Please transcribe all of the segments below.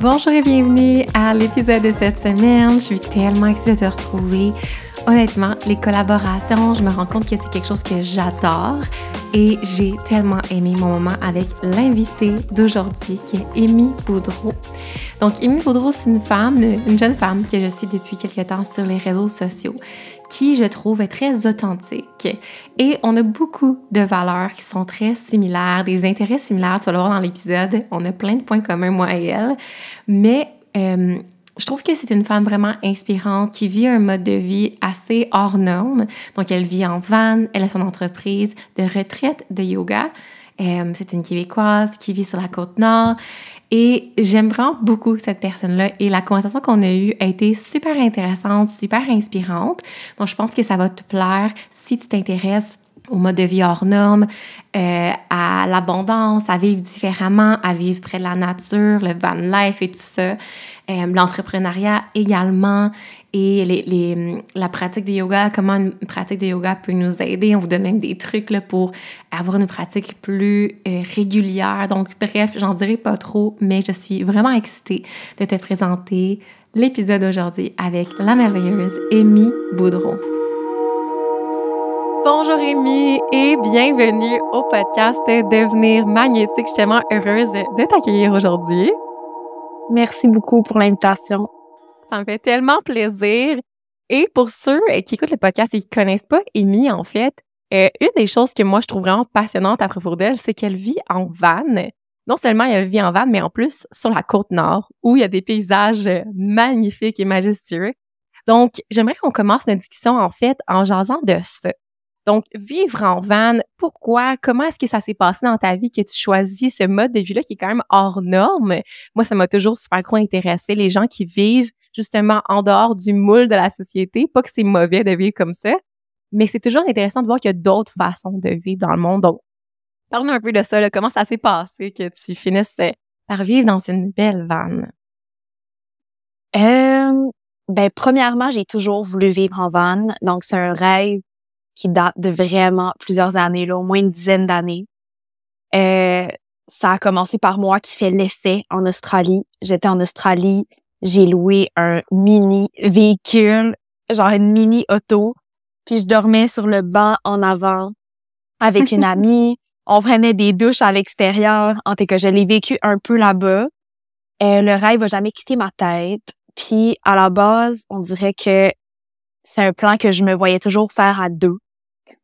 Bonjour et bienvenue à l'épisode de cette semaine. Je suis tellement excitée de te retrouver. Honnêtement, les collaborations, je me rends compte que c'est quelque chose que j'adore et j'ai tellement aimé mon moment avec l'invité d'aujourd'hui qui est Amy Boudreau. Donc, Amy Boudreau, c'est une femme, une jeune femme que je suis depuis quelques temps sur les réseaux sociaux qui, je trouve, est très authentique. Et on a beaucoup de valeurs qui sont très similaires, des intérêts similaires. Tu vas le voir dans l'épisode. On a plein de points communs, moi et elle. Mais euh, je trouve que c'est une femme vraiment inspirante qui vit un mode de vie assez hors norme. Donc, elle vit en van, elle a son entreprise de retraite de yoga. Euh, c'est une Québécoise qui vit sur la côte nord. Et j'aime vraiment beaucoup cette personne-là. Et la conversation qu'on a eue a été super intéressante, super inspirante. Donc, je pense que ça va te plaire si tu t'intéresses au mode de vie hors norme, euh, à l'abondance, à vivre différemment, à vivre près de la nature, le van life et tout ça, euh, l'entrepreneuriat également et les, la pratique de yoga, comment une pratique de yoga peut nous aider. On vous donne même des trucs là, pour avoir une pratique plus euh, régulière. Donc, bref, j'en dirai pas trop, mais je suis vraiment excitée de te présenter l'épisode d'aujourd'hui avec la merveilleuse Amy Boudreau. Bonjour Amy et bienvenue au podcast Devenir magnétique. Je suis tellement heureuse de t'accueillir aujourd'hui. Merci beaucoup pour l'invitation. Ça me fait tellement plaisir. Et pour ceux qui écoutent le podcast et qui connaissent pas Amy, en fait, euh, une des choses que moi je trouve vraiment passionnante à propos d'elle, c'est qu'elle vit en van. Non seulement elle vit en van, mais en plus sur la côte nord, où il y a des paysages magnifiques et majestueux. Donc, j'aimerais qu'on commence notre discussion, en fait, en jasant de ça. Donc, vivre en van, pourquoi? Comment est-ce que ça s'est passé dans ta vie que tu choisis ce mode de vie-là qui est quand même hors norme? Moi, ça m'a toujours super gros intéressé, les gens qui vivent justement en dehors du moule de la société. Pas que c'est mauvais de vivre comme ça, mais c'est toujours intéressant de voir qu'il y a d'autres façons de vivre dans le monde. Donc, parle-nous un peu de ça, comment ça s'est passé que tu finisses par vivre dans une belle vanne? Euh, ben, premièrement, j'ai toujours voulu vivre en van. Donc, c'est un rêve qui date de vraiment plusieurs années, là, au moins une dizaine d'années. Euh, ça a commencé par moi qui fait l'essai en Australie. J'étais en Australie, j'ai loué un mini véhicule, genre une mini auto, puis je dormais sur le banc en avant avec une amie. On prenait des douches à l'extérieur. En tout cas, je l'ai vécu un peu là-bas. Euh, le rêve a jamais quitté ma tête. Puis à la base, on dirait que c'est un plan que je me voyais toujours faire à deux.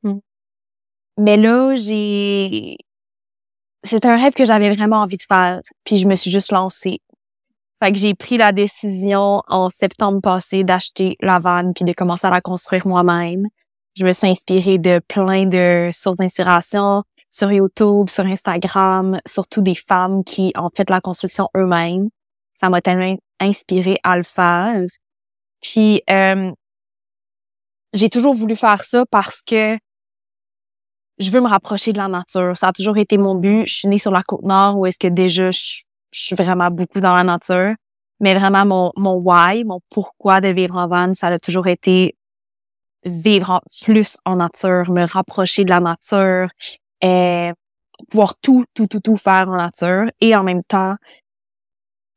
Mmh. Mais là, j'ai... C'est un rêve que j'avais vraiment envie de faire, puis je me suis juste lancée. Fait que j'ai pris la décision en septembre passé d'acheter la vanne puis de commencer à la construire moi-même. Je me suis inspirée de plein de sources d'inspiration sur YouTube, sur Instagram, surtout des femmes qui ont fait la construction eux-mêmes. Ça m'a tellement inspirée à le faire. Puis euh, j'ai toujours voulu faire ça parce que je veux me rapprocher de la nature. Ça a toujours été mon but. Je suis née sur la côte nord où est-ce que déjà je, suis vraiment beaucoup dans la nature. Mais vraiment, mon, mon why, mon pourquoi de vivre en van, ça a toujours été vivre plus en nature, me rapprocher de la nature, et pouvoir tout, tout, tout, tout faire en nature et en même temps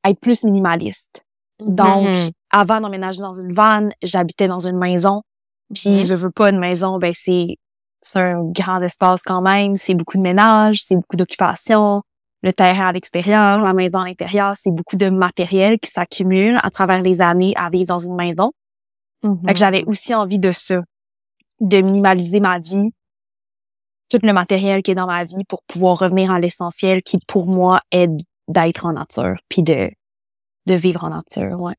être plus minimaliste. Donc, mm-hmm. avant d'emménager dans une van, j'habitais dans une maison. Puis mm-hmm. je veux pas une maison, ben c'est c'est un grand espace quand même, c'est beaucoup de ménage, c'est beaucoup d'occupation, le terrain à l'extérieur, la maison à l'intérieur, c'est beaucoup de matériel qui s'accumule à travers les années à vivre dans une maison. Mm j'avais aussi envie de ça, de minimaliser ma vie, tout le matériel qui est dans ma vie pour pouvoir revenir à l'essentiel qui pour moi est d'être en nature, puis de, de vivre en nature, ouais.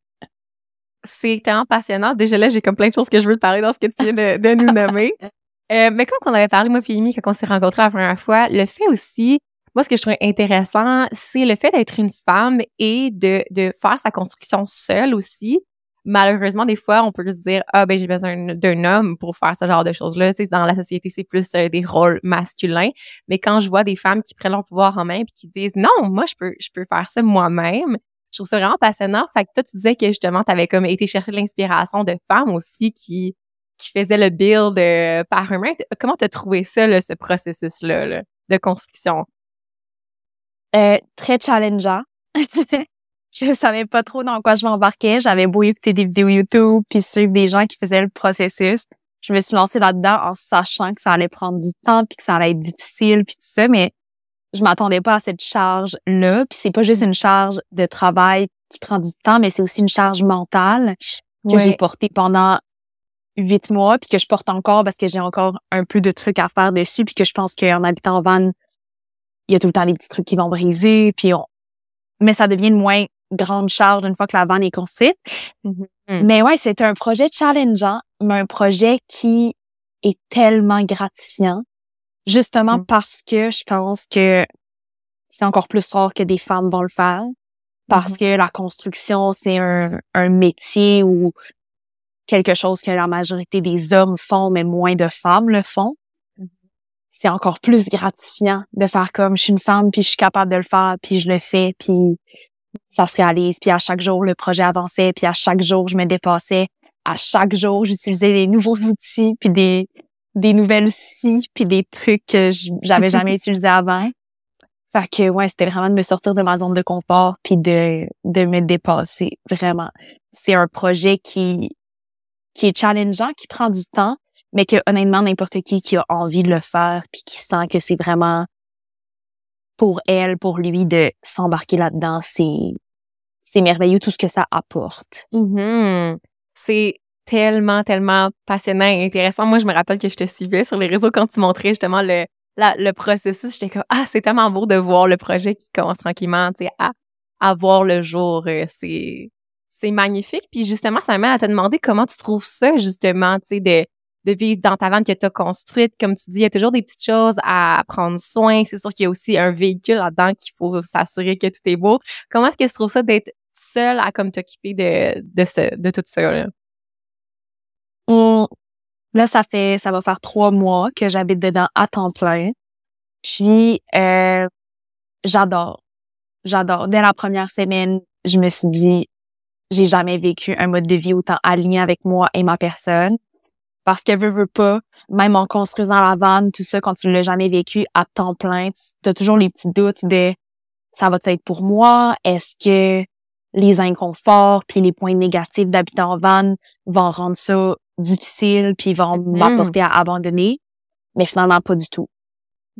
C'est tellement passionnant. Déjà là, j'ai comme plein de choses que je veux te parler dans ce que tu viens de, nous nommer. Euh, mais comme on avait parlé, moi et quand on s'est rencontrés la première fois, le fait aussi, moi, ce que je trouve intéressant, c'est le fait d'être une femme et de, de faire sa construction seule aussi malheureusement, des fois, on peut se dire, ah, ben, j'ai besoin d'un homme pour faire ce genre de choses-là. Tu sais, dans la société, c'est plus euh, des rôles masculins. Mais quand je vois des femmes qui prennent leur pouvoir en main puis qui disent, non, moi, je peux, je peux faire ça moi-même, je trouve ça vraiment passionnant. Fait que toi, tu disais que justement, tu avais comme été chercher l'inspiration de femmes aussi qui, qui faisaient le build euh, par eux-mêmes. Comment tu as trouvé ça, là, ce processus-là de construction? Euh, très challengeant. je savais pas trop dans quoi je m'embarquais. J'avais beau écouter des vidéos YouTube puis suivre des gens qui faisaient le processus. Je me suis lancée là-dedans en sachant que ça allait prendre du temps puis que ça allait être difficile puis tout ça, mais je m'attendais pas à cette charge-là. Puis c'est pas juste une charge de travail qui prend du temps, mais c'est aussi une charge mentale que j'ai portée pendant huit mois puis que je porte encore parce que j'ai encore un peu de trucs à faire dessus puis que je pense qu'en habitant en van, il y a tout le temps des petits trucs qui vont briser puis on... mais ça devient moins grande charge une fois que la vanne est construite. Mm-hmm. Mais ouais, c'est un projet challengeant, mais un projet qui est tellement gratifiant, justement mm. parce que je pense que c'est encore plus rare que des femmes vont le faire, parce mm-hmm. que la construction, c'est un, un métier ou quelque chose que la majorité des hommes font, mais moins de femmes le font. Mm-hmm. C'est encore plus gratifiant de faire comme je suis une femme, puis je suis capable de le faire, puis je le fais, puis ça se réalise. Puis à chaque jour, le projet avançait. Puis à chaque jour, je me dépassais. À chaque jour, j'utilisais des nouveaux outils, puis des, des nouvelles scies, puis des trucs que j'avais jamais utilisés avant. Fait que ouais, c'était vraiment de me sortir de ma zone de confort, puis de, de me dépasser. Vraiment. C'est un projet qui, qui est challengeant, qui prend du temps, mais que honnêtement, n'importe qui qui a envie de le faire, puis qui sent que c'est vraiment pour elle, pour lui, de s'embarquer là-dedans, c'est c'est merveilleux tout ce que ça apporte. Mm-hmm. C'est tellement, tellement passionnant et intéressant. Moi, je me rappelle que je te suivais sur les réseaux quand tu montrais justement le, le processus. J'étais comme, ah, c'est tellement beau de voir le projet qui commence tranquillement, tu sais, à, à voir le jour. Euh, c'est, c'est magnifique. Puis justement, ça m'amène à te demander comment tu trouves ça, justement, tu sais, de, de vivre dans ta vanne que tu as construite. Comme tu dis, il y a toujours des petites choses à prendre soin. C'est sûr qu'il y a aussi un véhicule là-dedans qu'il faut s'assurer que tout est beau. Comment est-ce que tu trouves ça d'être seule à comme t'occuper de, de, ce, de tout ça? Là? Là, ça fait, ça va faire trois mois que j'habite dedans à temps plein. Puis, euh, j'adore. J'adore. Dès la première semaine, je me suis dit, j'ai jamais vécu un mode de vie autant aligné avec moi et ma personne. Parce qu'elle veut, veut pas, même en construisant la vanne, tout ça, quand tu l'as jamais vécu à temps plein, tu as toujours les petits doutes de ça va être pour moi? Est-ce que les inconforts puis les points négatifs d'habiter en van vont rendre ça difficile puis vont mm-hmm. m'apporter à abandonner? Mais finalement, pas du tout.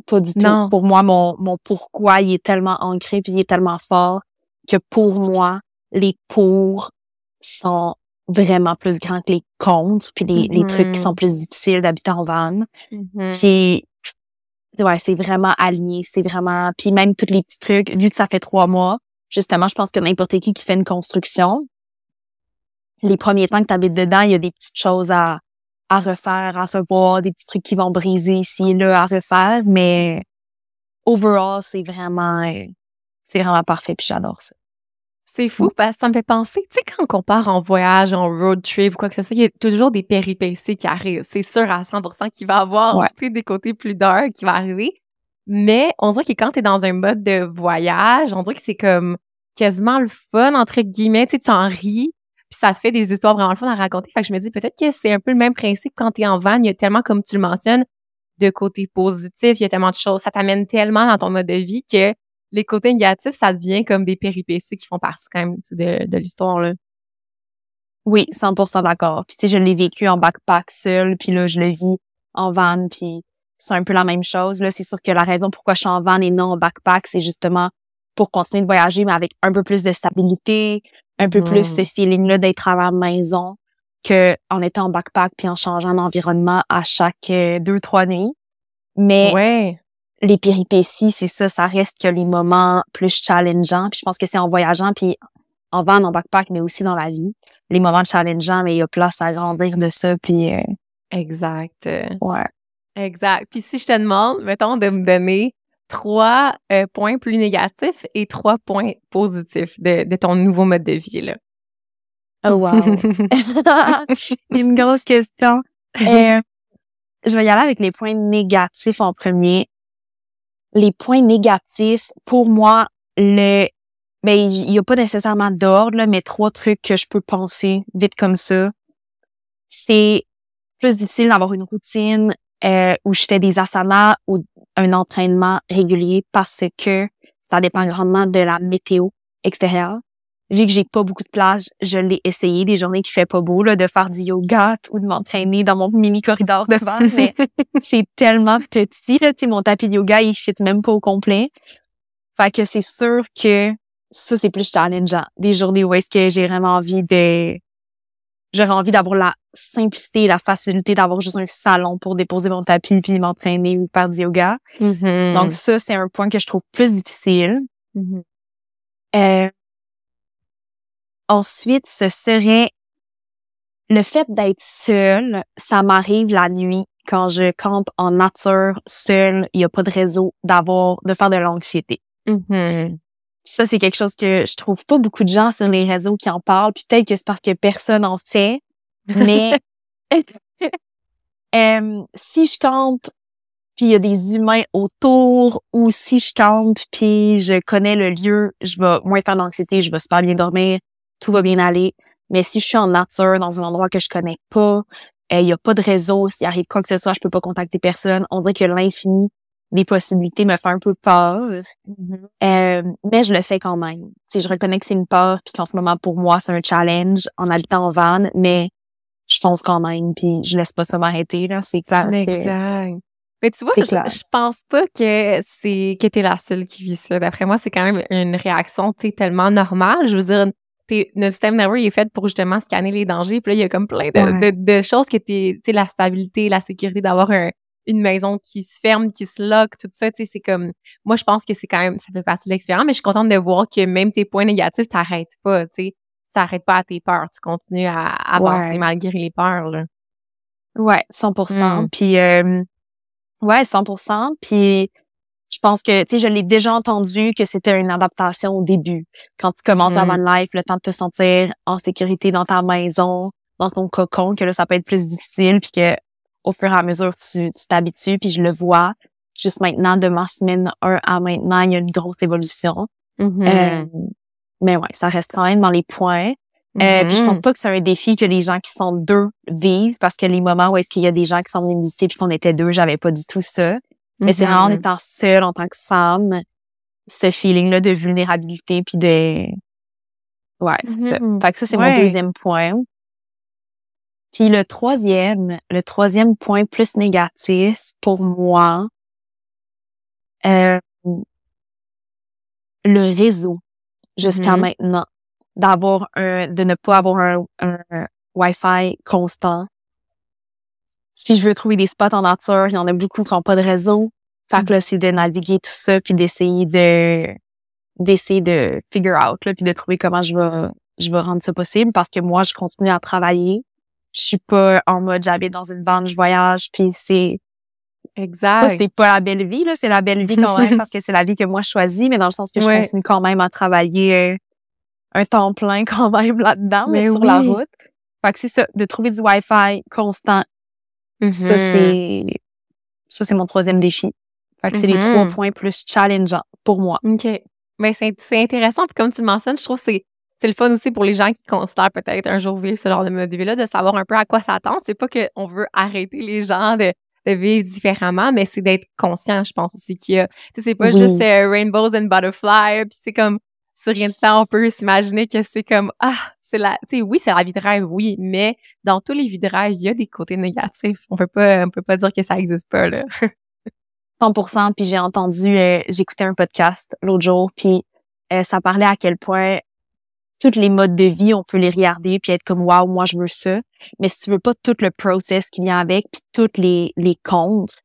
Pas du tout. Pour moi, mon, mon pourquoi, il est tellement ancré puis il est tellement fort que pour moi, les pour sont vraiment plus grand que les contre, puis les, les trucs qui mm-hmm. sont plus difficiles d'habiter en van. Mm-hmm. Puis ouais, c'est vraiment aligné, c'est vraiment puis même tous les petits trucs vu que ça fait trois mois, justement, je pense que n'importe qui qui fait une construction, les premiers temps que tu habites dedans, il y a des petites choses à à refaire, à revoir, des petits trucs qui vont briser ici et là à refaire, mais overall, c'est vraiment c'est vraiment parfait puis j'adore ça. C'est fou parce que ça me fait penser, tu sais, quand on part en voyage, en road trip ou quoi que ce soit, il y a toujours des péripéties qui arrivent. C'est sûr à 100% qu'il va y avoir des côtés plus dark qui vont arriver. Mais on dirait que quand tu es dans un mode de voyage, on dirait que c'est comme quasiment le fun, entre guillemets. Tu sais, tu en ris, puis ça fait des histoires vraiment fun à raconter. Fait que je me dis peut-être que c'est un peu le même principe quand tu es en van. Il y a tellement, comme tu le mentionnes, de côtés positifs, il y a tellement de choses. Ça t'amène tellement dans ton mode de vie que les côtés négatifs, ça devient comme des péripéties qui font partie quand même de, de l'histoire. là. Oui, 100% d'accord. Puis tu sais, je l'ai vécu en backpack seul, puis là, je le vis en van, puis c'est un peu la même chose. Là, c'est sûr que la raison pourquoi je suis en van et non en backpack, c'est justement pour continuer de voyager, mais avec un peu plus de stabilité, un peu plus ce feeling-là d'être à la maison que en étant en backpack puis en changeant d'environnement à chaque euh, deux, trois nuits. Mais ouais les péripéties, c'est ça, ça reste que les moments plus challengeants. Puis je pense que c'est en voyageant, puis en van, en backpack, mais aussi dans la vie. Les moments challengeants, mais il y a place à grandir de ça, puis... Euh, exact. Ouais. Exact. Puis si je te demande, mettons, de me donner trois euh, points plus négatifs et trois points positifs de, de ton nouveau mode de vie, là. Oh wow! Une grosse question. Euh, je vais y aller avec les points négatifs en premier. Les points négatifs, pour moi, le ben il y a pas nécessairement d'ordre, mais trois trucs que je peux penser vite comme ça. C'est plus difficile d'avoir une routine euh, où je fais des asanas ou un entraînement régulier parce que ça dépend grandement de la météo extérieure vu que j'ai pas beaucoup de place, je l'ai essayé des journées qui fait pas beau là, de faire du yoga ou de m'entraîner dans mon mini corridor de devant, mais c'est tellement petit là, tu mon tapis de yoga il fit même pas au complet. Fait que c'est sûr que ça c'est plus challengeant. Des journées où est-ce que j'ai vraiment envie de j'aurais envie d'avoir la simplicité, la facilité d'avoir juste un salon pour déposer mon tapis puis m'entraîner ou faire du yoga. Mm-hmm. Donc ça c'est un point que je trouve plus difficile. Mm-hmm. euh, Ensuite, ce serait le fait d'être seul. Ça m'arrive la nuit quand je campe en nature seul. Il n'y a pas de réseau d'avoir, de faire de l'anxiété. Mm-hmm. Ça, c'est quelque chose que je trouve pas beaucoup de gens sur les réseaux qui en parlent. Puis peut-être que c'est parce que personne en fait. Mais euh, si je campe puis il y a des humains autour ou si je campe puis je connais le lieu, je vais moins faire d'anxiété, je vais super bien dormir, tout va bien aller. Mais si je suis en nature, dans un endroit que je connais pas, il y a pas de réseau, s'il arrive quoi que ce soit, je peux pas contacter personne. On dirait que l'infini des possibilités me fait un peu peur. Mm-hmm. Euh, mais je le fais quand même. Tu je reconnais que c'est une peur, puis qu'en ce moment, pour moi, c'est un challenge en habitant en van, mais je fonce quand même, puis je laisse pas ça m'arrêter, là. C'est clair. Exact. Mais tu vois, je, je, pense pas que c'est que t'es la seule qui vit ça. D'après moi, c'est quand même une réaction, tu tellement normale. Je veux dire, notre système nerveux il est fait pour justement scanner les dangers. Puis là, il y a comme plein de, de, choses que t'es, tu sais, la stabilité, la sécurité d'avoir une maison qui se ferme, qui se lock, tout ça, tu sais, c'est comme, moi, je pense que c'est quand même, ça fait partie de l'expérience, mais je suis contente de voir que même tes points négatifs, t'arrêtes pas, tu sais, t'arrêtes pas à tes peurs, tu continues à avancer malgré les peurs, là. Ouais, 100%. Mm. Puis, euh, ouais, 100%. Puis, je pense que, tu sais, je l'ai déjà entendu que c'était une adaptation au début. Quand tu commences à mm. van life, le temps de te sentir en sécurité dans ta maison, dans ton cocon, que là, ça peut être plus difficile, puis que au fur et à mesure, tu t'habitues, puis je le vois. Juste maintenant, de ma semaine 1 à maintenant, il y a une grosse évolution. Mm-hmm. Euh, mais ouais, ça reste quand même dans les points. Euh, puis je pense mm-hmm. pas que c'est un défi que les gens qui sont deux vivent, parce que les moments où est-ce qu'il y a des gens qui sont venus me visiter puis qu'on était deux, j'avais pas du tout ça. Mais c'est vraiment en mm-hmm. étant seule en tant que femme, ce feeling-là de vulnérabilité puis de... Ouais, c'est ça. Fait que ça, c'est mon deuxième point. Puis le troisième, le troisième point plus négatif pour moi, euh, le réseau jusqu'à mm-hmm. maintenant, d'avoir un, de ne pas avoir un, un Wi-Fi constant, si je veux trouver des spots en nature, il y en a beaucoup qui n'ont pas de réseau. Fait que là, c'est de naviguer tout ça, puis d'essayer de d'essayer de figure out, là, puis de trouver comment je vais je vais rendre ça possible parce que moi, je continue à travailler. Je suis pas en mode j'habite dans une bande, je voyage, puis c'est Exact. C'est pas la belle vie, là, c'est la belle vie quand même parce que c'est la vie que moi je choisis, mais dans le sens que je continue quand même à travailler euh, un temps plein quand même là-dedans, mais, sur la route. Fait que c'est ça, de trouver du Wi-Fi constant ça, mm-hmm. c'est, ça, c'est mon troisième défi. Fait que c'est les trois mm-hmm. points plus challengeants pour moi. OK. Mais c'est, c'est intéressant. Puis comme tu le mentionnes, je trouve que c'est, c'est le fun aussi pour les gens qui considèrent peut-être un jour vivre ce genre de mode de vie-là, de savoir un peu à quoi s'attendre. C'est pas qu'on veut arrêter les gens de, de vivre différemment, mais c'est d'être conscient, je pense aussi qu'il y a, tu sais, c'est pas juste euh, rainbows and butterflies, puis c'est comme, sur rien de temps, on peut s'imaginer que c'est comme, ah, c'est la, tu sais, oui, c'est la vie de rêve, oui, mais dans tous les vies de rêve, il y a des côtés négatifs. On peut pas, on peut pas dire que ça existe pas, là. 100%. Puis j'ai entendu, euh, j'écoutais un podcast l'autre jour, puis euh, ça parlait à quel point tous les modes de vie, on peut les regarder puis être comme waouh, moi je veux ça. Mais si tu veux pas tout le process qui vient avec, puis toutes les les contre,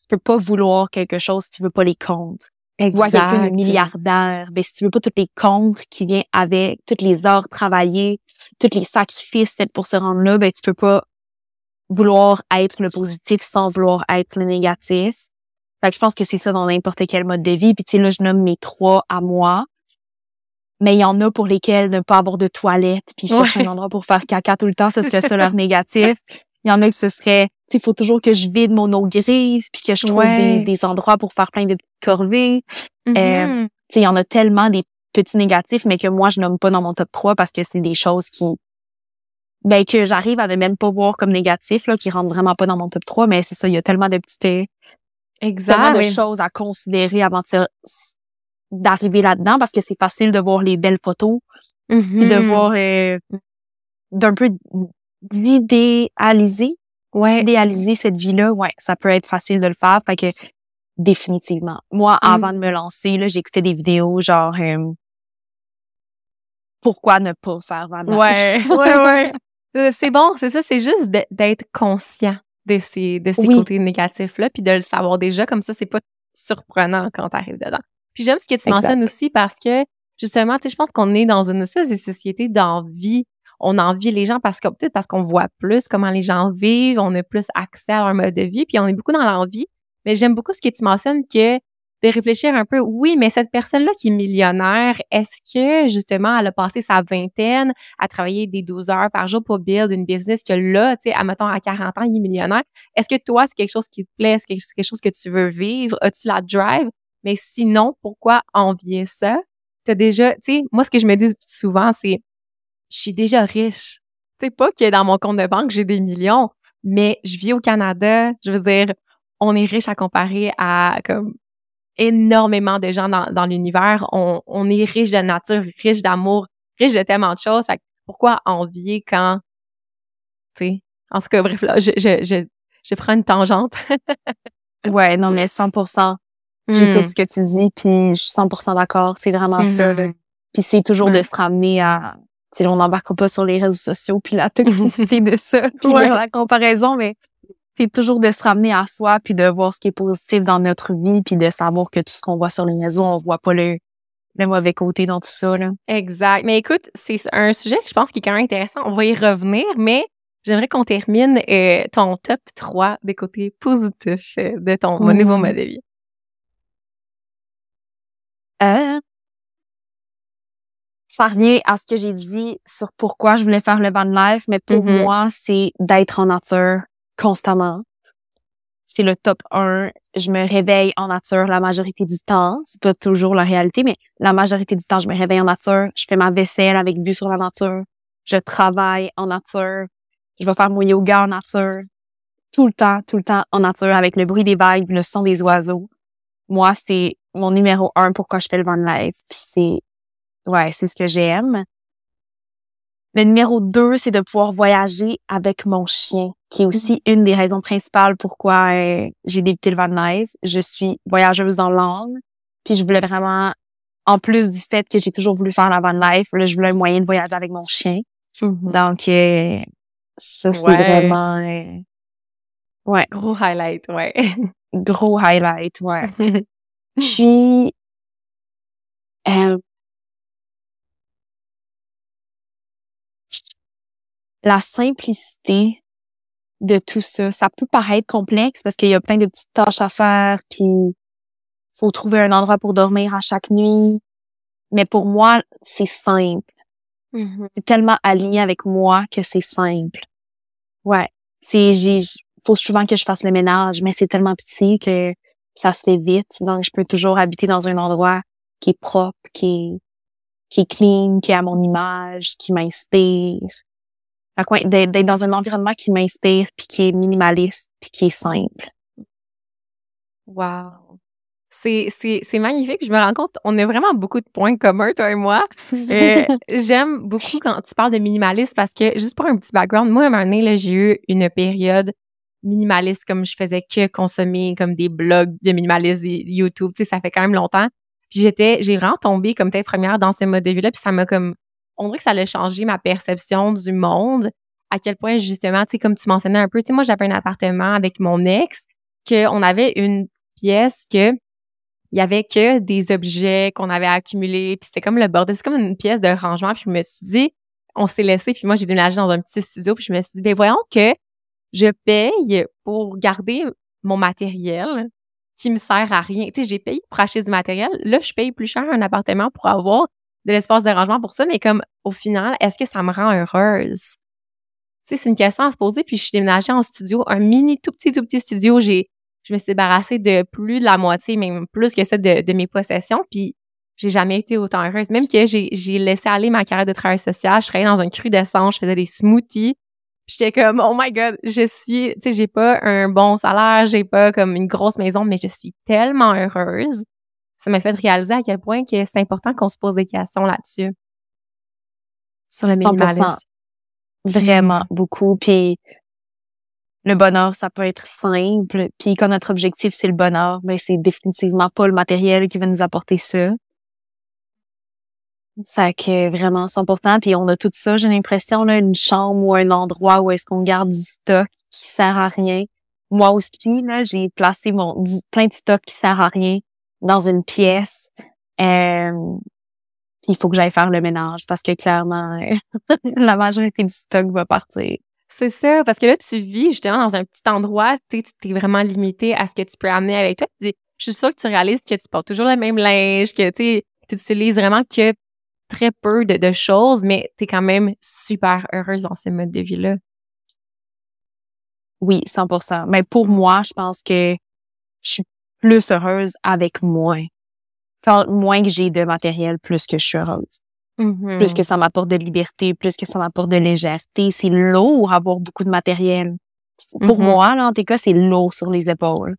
tu peux pas vouloir quelque chose si tu veux pas les contre. Voir quelqu'un de milliardaire, ben si tu veux pas tous les contre qui viennent avec, toutes les heures travaillées, tous les sacrifices faits pour se rendre là, ben tu peux pas vouloir être le positif sans vouloir être le négatif. Fait que je pense que c'est ça dans n'importe quel mode de vie. Puis tu sais, là, je nomme mes trois à moi. Mais il y en a pour lesquels ne pas avoir de toilette, puis chercher un endroit pour faire caca tout le temps, ce serait ça leur négatif. Il y en a que ce serait, tu il faut toujours que je vide mon eau grise, puis que je trouve des, endroits pour faire plein de petites corvées. Euh, mm-hmm. tu sais, il y en a tellement des petits négatifs, mais que moi, je nomme pas dans mon top 3 parce que c'est des choses qui, ben, que j'arrive à ne même pas voir comme négatifs, là, qui rentrent vraiment pas dans mon top 3, mais c'est ça, il y a tellement de petites, Exact, de choses à considérer avant d'arriver là-dedans parce que c'est facile de voir les belles photos et de voir euh, d'un peu d'idéaliser ouais. idéaliser cette vie-là. Ouais ça peut être facile de le faire. Fait que définitivement. Moi mm. avant de me lancer là j'écoutais des vidéos genre euh, pourquoi ne pas faire vraiment ouais. Ouais ouais. Euh, c'est bon c'est ça c'est juste d'être conscient de ces, de ces côtés négatifs-là, puis de le savoir déjà, comme ça, c'est pas surprenant quand tu arrives dedans. Puis j'aime ce que tu mentionnes aussi parce que, justement, tu sais, je pense qu'on est dans une espèce de société d'envie. On envie les gens parce que peut-être parce qu'on voit plus comment les gens vivent, on a plus accès à leur mode de vie, puis on est beaucoup dans l'envie. Mais j'aime beaucoup ce que tu mentionnes que de réfléchir un peu, oui, mais cette personne-là qui est millionnaire, est-ce que justement elle a passé sa vingtaine à travailler des 12 heures par jour pour build une business que là, tu sais, admettons à 40 ans, il est millionnaire? Est-ce que toi, c'est quelque chose qui te plaît? Est-ce que c'est quelque chose que tu veux vivre? As-tu la drive? Mais sinon, pourquoi envier ça? T'as déjà, tu sais, moi, ce que je me dis souvent, c'est, je suis déjà riche. Tu pas que dans mon compte de banque, j'ai des millions, mais je vis au Canada. Je veux dire, on est riche à comparer à comme énormément de gens dans, dans l'univers. On, on, est riche de nature, riche d'amour, riche de tellement de choses. Fait pourquoi envier quand, tu en tout cas, bref, là, je, je, je, je prends une tangente. ouais, non, mais 100%. J'écoute hmm. ce que tu dis, puis je suis 100% d'accord. C'est vraiment ça. Mm-hmm. Puis c'est toujours de se ramener à... Si on n'embarque pas sur les réseaux sociaux, puis la toxicité de ça, puis la comparaison, mais c'est toujours de se ramener à soi puis de voir ce qui est positif dans notre vie puis de savoir que tout ce qu'on voit sur les réseaux, on voit pas le, le mauvais côté dans tout ça. Là. Exact. Mais écoute, c'est un sujet que je pense qui est quand même intéressant. On va y revenir, mais j'aimerais qu'on termine euh, ton top 3 des côtés positifs euh, de ton nouveau mode de vie. Euh, ça revient à ce que j'ai dit sur pourquoi je voulais faire le van life, mais pour mm-hmm. moi, c'est d'être en nature, constamment. C'est le top 1. Je me réveille en nature la majorité du temps. C'est pas toujours la réalité, mais la majorité du temps, je me réveille en nature. Je fais ma vaisselle avec vue sur la nature. Je travaille en nature. Je vais faire mon yoga en nature. Tout le temps, tout le temps en nature avec le bruit des vagues, le son des oiseaux. Moi, c'est mon numéro un pourquoi je fais le van life. Puis c'est, ouais, c'est ce que j'aime. Le numéro deux, c'est de pouvoir voyager avec mon chien, qui est aussi une des raisons principales pourquoi euh, j'ai débuté le van life. Je suis voyageuse dans l'âme, puis je voulais vraiment, en plus du fait que j'ai toujours voulu faire la van life, là, je voulais un moyen de voyager avec mon chien. Mm-hmm. Donc, euh, ça, c'est vraiment... Euh, ouais. Gros highlight, ouais. Gros highlight, ouais. puis... Euh, la simplicité de tout ça. Ça peut paraître complexe parce qu'il y a plein de petites tâches à faire, puis faut trouver un endroit pour dormir à chaque nuit. Mais pour moi, c'est simple. Mm-hmm. C'est tellement aligné avec moi que c'est simple. Ouais. C'est, j'ai, faut souvent que je fasse le ménage, mais c'est tellement petit que ça se fait vite. Donc, je peux toujours habiter dans un endroit qui est propre, qui est, qui est clean, qui est à mon image, qui m'inspire d'être dans un environnement qui m'inspire, puis qui est minimaliste, puis qui est simple. Wow. C'est, c'est, c'est magnifique. Je me rends compte, on a vraiment beaucoup de points communs, toi et moi. Euh, j'aime beaucoup quand tu parles de minimaliste parce que, juste pour un petit background, moi, à un moment donné, là, j'ai eu une période minimaliste comme je faisais que consommer comme des blogs de minimaliste, des YouTube, tu sais, ça fait quand même longtemps. Puis j'étais, j'ai vraiment tombé comme telle première dans ce mode de vie-là, puis ça m'a comme on dirait que ça a changé ma perception du monde. À quel point, justement, tu sais, comme tu mentionnais un peu, tu sais, moi, j'avais un appartement avec mon ex, qu'on avait une pièce que il y avait que des objets qu'on avait accumulés, puis c'était comme le bordel, c'est comme une pièce de rangement, puis je me suis dit, on s'est laissé, puis moi j'ai déménagé dans un petit studio, puis je me suis dit, ben voyons que je paye pour garder mon matériel qui me sert à rien. Tu sais, j'ai payé pour acheter du matériel, là je paye plus cher un appartement pour avoir de l'espace de rangement pour ça, mais comme au final, est-ce que ça me rend heureuse? Tu sais, c'est une question à se poser, puis je suis déménagée en studio, un mini tout petit, tout petit studio, j'ai je me suis débarrassée de plus de la moitié, même plus que ça, de, mes possessions. Puis j'ai jamais été autant heureuse. Même que j'ai laissé aller ma carrière de travail social. Je travaillais dans un cru d'essence, je faisais des smoothies. J'étais comme, oh my god, je suis, tu sais, j'ai pas un bon salaire, j'ai pas comme une grosse maison, mais je suis tellement heureuse. Ça m'a fait réaliser à quel point que c'est important qu'on se pose des questions là-dessus. Sur le minimalisme. Vraiment mm. beaucoup. Puis le bonheur, ça peut être simple. Puis quand notre objectif, c'est le bonheur, mais ben, c'est définitivement pas le matériel qui va nous apporter ça. Ça que vraiment c'est important. Puis on a tout ça, j'ai l'impression, là, une chambre ou un endroit où est-ce qu'on garde du stock qui sert à rien. Moi aussi, là, j'ai placé mon plein de stock qui sert à rien dans une pièce. Euh, il faut que j'aille faire le ménage parce que clairement, la majorité du stock va partir. C'est ça, parce que là, tu vis justement dans un petit endroit, tu es vraiment limité à ce que tu peux amener avec toi. je suis sûre que tu réalises que tu portes toujours le même linge, que tu utilises vraiment que très peu de, choses, mais tu es quand même super heureuse dans ce mode de vie-là. Oui, 100% Mais pour moi, je pense que je suis plus heureuse avec moins. moins que j'ai de matériel, plus que je suis heureuse. Mm-hmm. Plus que ça m'apporte de liberté, plus que ça m'apporte de légèreté. C'est lourd avoir beaucoup de matériel. Pour mm-hmm. moi, là, en tout cas, c'est lourd sur les épaules.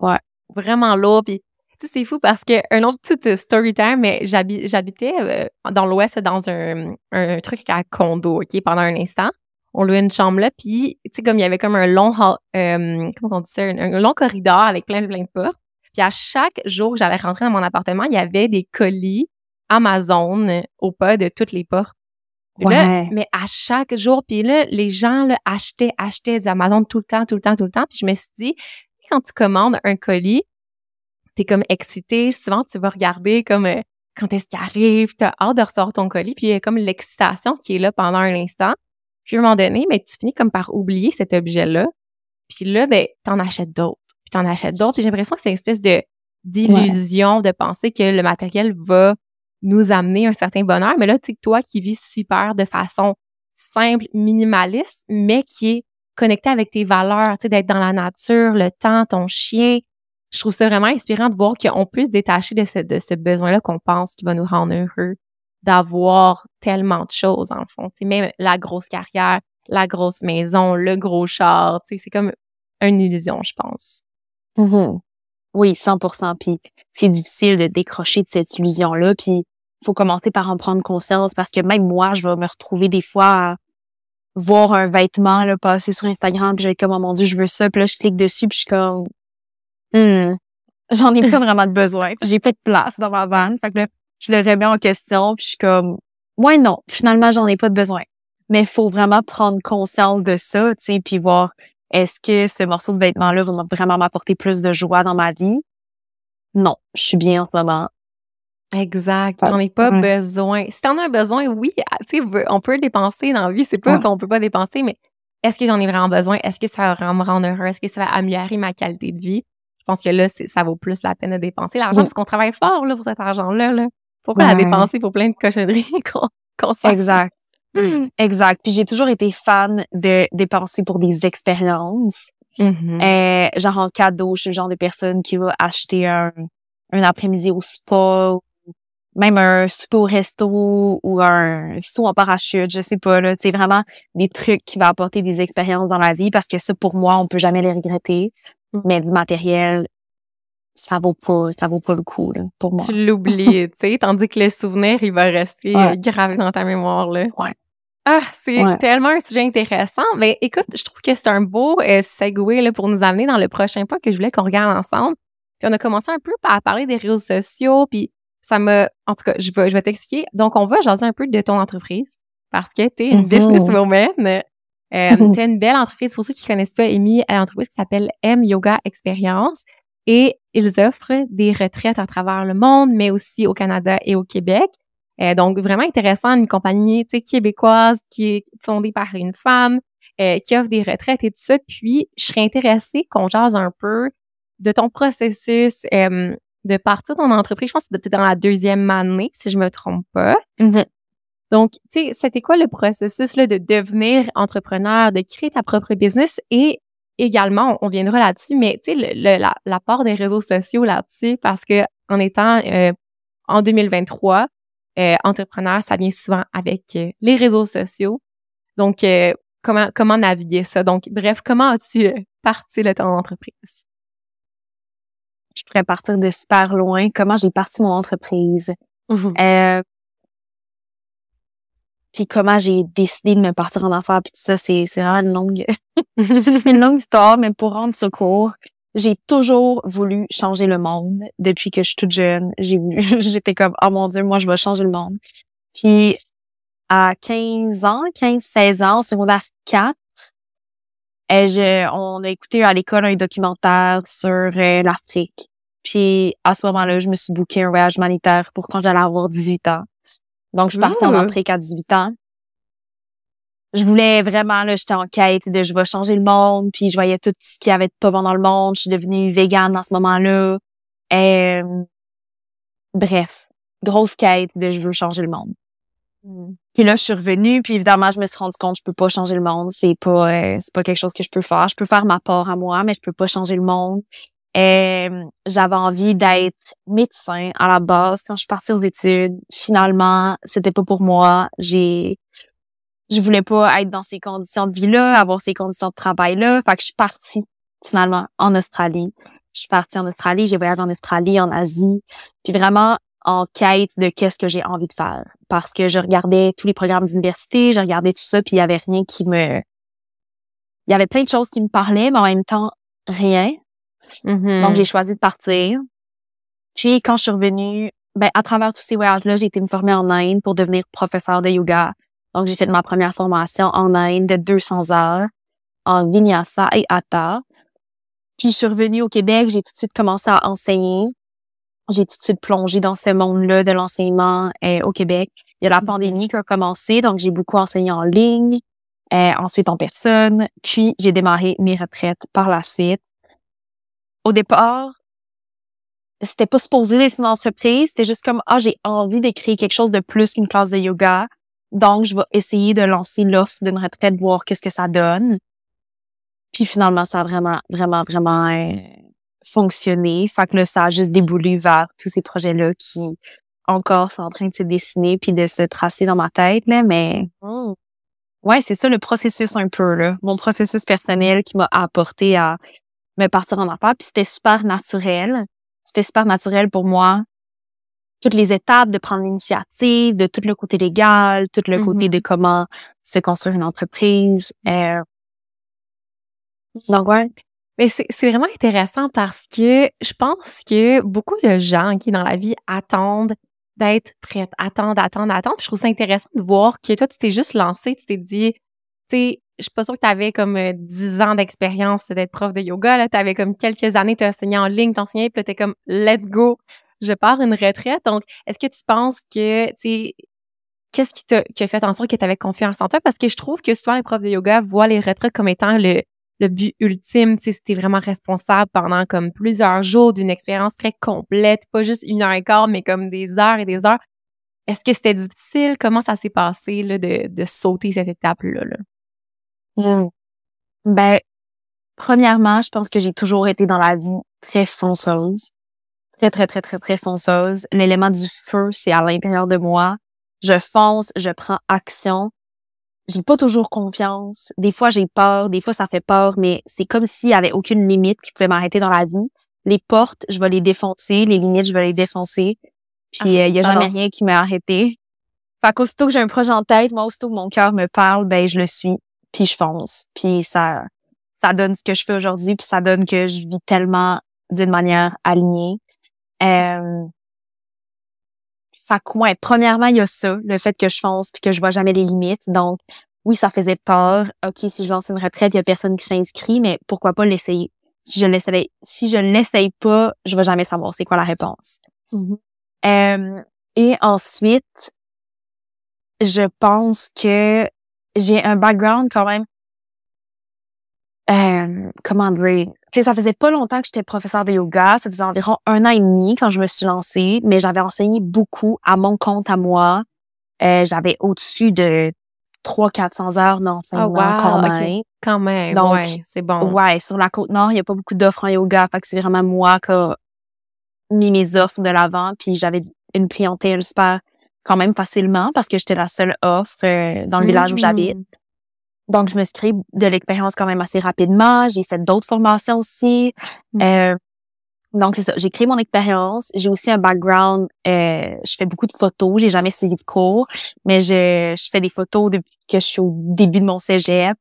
Ouais. Vraiment lourd. Puis, c'est fou parce que un autre petit story time, mais j'habitais euh, dans l'Ouest dans un, un truc à condo, OK, pendant un instant. On louait une chambre là, puis, tu sais, comme il y avait comme un long, euh, comment on dit ça, un, long corridor avec plein, plein de portes. Puis à chaque jour que j'allais rentrer dans mon appartement, il y avait des colis Amazon au pas de toutes les portes. mais à chaque jour, puis là, les gens là, achetaient, achetaient des Amazon tout le temps, tout le temps, tout le temps. Puis je me suis dit, quand tu commandes un colis, t'es comme excité. Souvent, tu vas regarder comme euh, quand est-ce qu'il arrive, t'as hâte de recevoir ton colis, puis il y a comme l'excitation qui est là pendant un instant. Puis à un moment donné, mais tu finis comme par oublier cet objet-là. Puis là, ben, t'en achètes d'autres. Puis t'en achètes d'autres. Puis j'ai l'impression que c'est une espèce de d'illusion de penser que le matériel va nous amener un certain bonheur. Mais là, tu sais, toi qui vis super de façon simple, minimaliste, mais qui est connecté avec tes valeurs, tu sais, d'être dans la nature, le temps, ton chien. Je trouve ça vraiment inspirant de voir qu'on peut se détacher de ce, besoin-là qu'on pense qui va nous rendre heureux, d'avoir tellement de choses, en fond. Tu même la grosse carrière, la grosse maison, le gros char, c'est comme une illusion, je pense. Mm-hmm. Oui, 100% Puis c'est difficile de décrocher de cette illusion-là. Puis faut commencer par en prendre conscience parce que même moi, je vais me retrouver des fois à voir un vêtement là, passer sur Instagram puis je vais comme oh mon dieu je veux ça puis là je clique dessus puis je suis comme hmm, j'en ai pas vraiment de besoin j'ai pas de place dans ma van fait que là je le remets en question puis je suis comme ouais non finalement j'en ai pas de besoin mais il faut vraiment prendre conscience de ça tu sais puis voir est-ce que ce morceau de vêtement-là va vraiment m'apporter plus de joie dans ma vie? Non, je suis bien en ce moment. Exact. J'en ai pas besoin. Si t'en as besoin, oui, ah, tu sais, on peut dépenser dans la vie. C'est pas qu'on peut pas dépenser, mais est-ce que j'en ai vraiment besoin? Est-ce que ça va me rendre heureux? Est-ce que ça va améliorer ma qualité de vie? Je pense que là, ça vaut plus la peine de dépenser l'argent parce qu'on travaille fort là, pour cet argent-là. Là. Pourquoi la dépenser pour plein de cochonneries qu'on qu Exact. Exact. Puis j'ai toujours été fan de dépenser pour des expériences. Mm-hmm. euh, genre en cadeau, je suis le genre de personne qui va acheter un, un après-midi au spa, même un souper au resto ou un saut en parachute, je sais pas là, c'est vraiment des trucs qui vont apporter des expériences dans la vie parce que ça pour moi, on peut jamais les regretter. Mm. Mais du matériel, ça vaut pas, ça vaut pas le coup là, pour moi. Tu l'oublies, tu sais, tandis que le souvenir, il va rester gravé dans ta mémoire là. Ouais. Ah, c'est tellement un sujet intéressant. Mais écoute, je trouve que c'est un beau euh, segue là, pour nous amener dans le prochain pas que je voulais qu'on regarde ensemble. Puis on a commencé un peu à parler des réseaux sociaux, puis ça m'a... En tout cas, je vais, je vais t'expliquer. Donc, on va jaser un peu de ton entreprise parce que tu es une mm-hmm. businesswoman Euh, tu une belle entreprise. Pour ceux qui connaissent pas Amy, elle a une entreprise qui s'appelle M Yoga Experience et ils offrent des retraites à travers le monde, mais aussi au Canada et au Québec. Euh, donc, vraiment intéressant, une compagnie québécoise qui est fondée par une femme, euh, qui offre des retraites et tout ça. Puis, je serais intéressée qu'on jase un peu de ton processus euh, de partir de ton entreprise. Je pense que c'était dans la deuxième année, si je me trompe pas. Mm-hmm. Donc, tu sais, c'était quoi le processus là, de devenir entrepreneur, de créer ta propre business et également, on viendra là-dessus, mais tu sais, le, l'apport des réseaux sociaux là-dessus, parce que en étant euh, en 2023, euh, entrepreneur, ça vient souvent avec euh, les réseaux sociaux. Donc, comment comment naviguer ça? Donc, bref, comment as-tu parti de ton entreprise? Je pourrais partir de super loin. Comment j'ai parti mon entreprise? Mmh puis comment j'ai décidé de me partir en affaires puis tout ça c'est c'est vraiment une longue une longue histoire mais pour rendre ce court j'ai toujours voulu changer le monde depuis que je suis toute jeune j'ai j'étais comme oh mon dieu moi je vais changer le monde puis à 15 ans 15 16 ans secondaire 4 et euh, je, on a écouté à l'école un documentaire sur euh, l'Afrique. Puis à ce moment-là, je me suis booké un voyage humanitaire pour quand j'allais avoir 18 ans. Donc, je suis partie en Afrique à 18 ans. Je voulais vraiment, là, j'étais en quête de je vais changer le monde, puis je voyais tout ce qui avait de pas bon dans le monde. Je suis devenue végane dans ce moment-là. Et, bref, grosse quête de je veux changer le monde. Hmm. Puis là, je suis revenue, puis évidemment, je me suis rendu compte que je peux pas changer le monde. C'est pas, euh, c'est pas quelque chose que je peux faire. Je peux faire ma part à moi, mais je peux pas changer le monde. Euh, j'avais envie d'être médecin à la base quand je suis partie aux études. Finalement, c'était pas pour moi. J'ai je voulais pas être dans ces conditions de vie-là, avoir ces conditions de travail-là. Fait que je suis partie finalement en Australie. Je suis partie en Australie, j'ai voyagé en Australie, en Asie, puis vraiment en quête de qu'est-ce que j'ai envie de faire. Parce que je regardais tous les programmes d'université, je regardais tout ça, puis il y avait rien qui me... Il y avait plein de choses qui me parlaient, mais en même temps, rien. Mm-hmm. Donc, j'ai choisi de partir. Puis, quand je suis revenue, ben, à travers tous ces voyages-là, j'ai été me former en Inde pour devenir professeur de yoga. Donc, j'ai fait ma première formation en Inde de 200 heures en Vinyasa et Hatha. Puis, je suis revenue au Québec, j'ai tout de suite commencé à enseigner. J'ai tout de suite plongé dans ce monde-là de l'enseignement euh, au Québec. Il y a la mm-hmm. pandémie qui a commencé, donc j'ai beaucoup enseigné en ligne, euh, ensuite en personne. Puis, j'ai démarré mes retraites par la suite au départ, c'était pas supposé d'être une entreprise, c'était juste comme ah j'ai envie de créer quelque chose de plus qu'une classe de yoga, donc je vais essayer de lancer l'offre d'une retraite, voir qu'est-ce que ça donne. Puis finalement, ça a vraiment, vraiment, vraiment euh, fonctionné. Fait que là, ça a juste déboulé vers tous ces projets-là qui encore sont en train de se dessiner puis de se tracer dans ma tête, là, mais oh. ouais, c'est ça le processus un peu, là. Mon processus personnel qui m'a apporté à me partir en affaires. Puis c'était super naturel. C'était super naturel pour moi. Toutes les étapes de prendre l'initiative, de tout le côté légal, tout le côté mm-hmm. de comment se construire une entreprise. Euh... Donc, ouais. Mais c'est vraiment intéressant parce que je pense que beaucoup de gens qui, dans la vie, attendent d'être prêtes, attendent, attendent, attendent. je trouve ça intéressant de voir que toi, tu t'es juste lancé, tu t'es dit, sais, je suis pas sûre que tu avais comme 10 euh, ans d'expérience d'être prof de yoga. Là, tu avais comme quelques années, tu as enseigné en ligne, tu enseigné, puis tu es comme let's go, je pars une retraite. Donc, est-ce que tu penses que, tu sais, qu'est-ce qui t'a fait en sorte que tu avais confiance en toi? Parce que je trouve que souvent les profs de yoga voient les retraites comme étant le, but ultime. Tu sais, vraiment responsable pendant comme plusieurs jours d'une expérience très complète, pas juste une heure et quart, mais comme des heures et des heures. Est-ce que c'était difficile? Comment ça s'est passé là, de, de sauter cette étape-là? Là? Mmh. Ben, premièrement, je pense que j'ai toujours été dans la vie très fonceuse. Très, très, très, très, très fonceuse. L'élément du feu, c'est à l'intérieur de moi. Je fonce, je prends action. J'ai pas toujours confiance. Des fois, j'ai peur. Des fois, ça fait peur, mais c'est comme s'il y avait aucune limite qui pouvait m'arrêter dans la vie. Les portes, je vais les défoncer. Les limites, je vais les défoncer. Puis, ah, euh, il y a jamais rien qui m'a arrêté. Fait qu'aussitôt que j'ai un projet en tête, moi, aussitôt que mon cœur me parle, ben, je le suis puis je fonce. Puis ça, ça donne ce que je fais aujourd'hui, puis ça donne que je vis tellement d'une manière alignée. Euh, fait que, ouais, premièrement, il y a ça, le fait que je fonce puis que je vois jamais les limites. Donc, oui, ça faisait peur. OK, si je lance une retraite, il y a personne qui s'inscrit, mais pourquoi pas l'essayer? Si je l'essaye, si je ne l'essaye pas, je vais jamais savoir c'est quoi la réponse. Mm-hmm. Euh, et ensuite, je pense que j'ai un background quand même euh, comment dire, tu sais, ça faisait pas longtemps que j'étais professeur de yoga. Ça faisait environ un an et demi quand je me suis lancée, mais j'avais enseigné beaucoup à mon compte à moi. Euh, j'avais au-dessus de 300-400 heures d'enseignement oh, quand même. Quand même, Donc, ouais, c'est bon. Ouais, sur la Côte-Nord, il y a pas beaucoup d'offres en yoga. Fait que c'est vraiment moi qui a mis mes offres de l'avant. Puis j'avais une clientèle super quand même facilement parce que j'étais la seule offre euh, dans le village où j'habite. Donc, je me suis de l'expérience quand même assez rapidement. J'ai fait d'autres formations aussi. Mm. Euh, donc, c'est ça. J'ai créé mon expérience. J'ai aussi un background. Euh, je fais beaucoup de photos. J'ai jamais suivi de cours, mais je, je fais des photos depuis que je suis au début de mon cégep.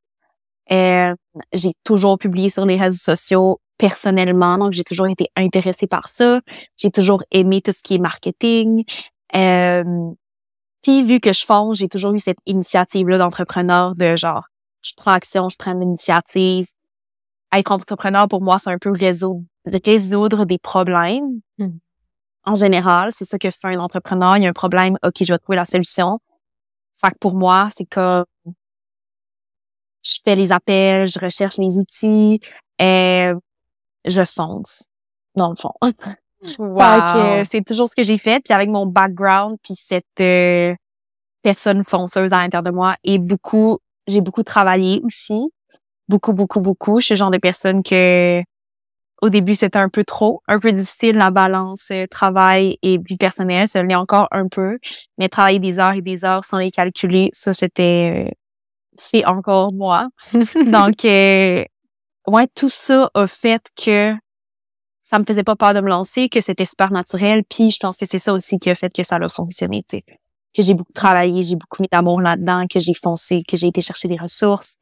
Euh, j'ai toujours publié sur les réseaux sociaux personnellement, donc j'ai toujours été intéressée par ça. J'ai toujours aimé tout ce qui est marketing. Euh, puis vu que je fonce, j'ai toujours eu cette initiative-là d'entrepreneur de genre je prends action, je prends l'initiative. Être entrepreneur, pour moi, c'est un peu résoudre, résoudre des problèmes. Hmm. En général, c'est ça que fait un entrepreneur. Il y a un problème, OK, je vais trouver la solution. Fait que pour moi, c'est comme je fais les appels, je recherche les outils et je fonce, dans le fond. Wow. c'est toujours ce que j'ai fait. Puis avec mon background, puis cette euh, personne fonceuse à l'intérieur de moi et beaucoup j'ai beaucoup travaillé aussi. Beaucoup, beaucoup, beaucoup. Je suis le genre de personne que au début, c'était un peu trop, un peu difficile la balance euh, travail et vie personnelle. Ça l'est encore un peu. Mais travailler des heures et des heures sans les calculer, ça, c'était... Euh, c'est encore moi. Donc, euh, ouais, tout ça a fait que ça me faisait pas peur de me lancer, que c'était super naturel. Puis je pense que c'est ça aussi qui a fait que ça a fonctionné, tu sais que j'ai beaucoup travaillé, j'ai beaucoup mis d'amour là-dedans, que j'ai foncé, que j'ai été chercher des ressources.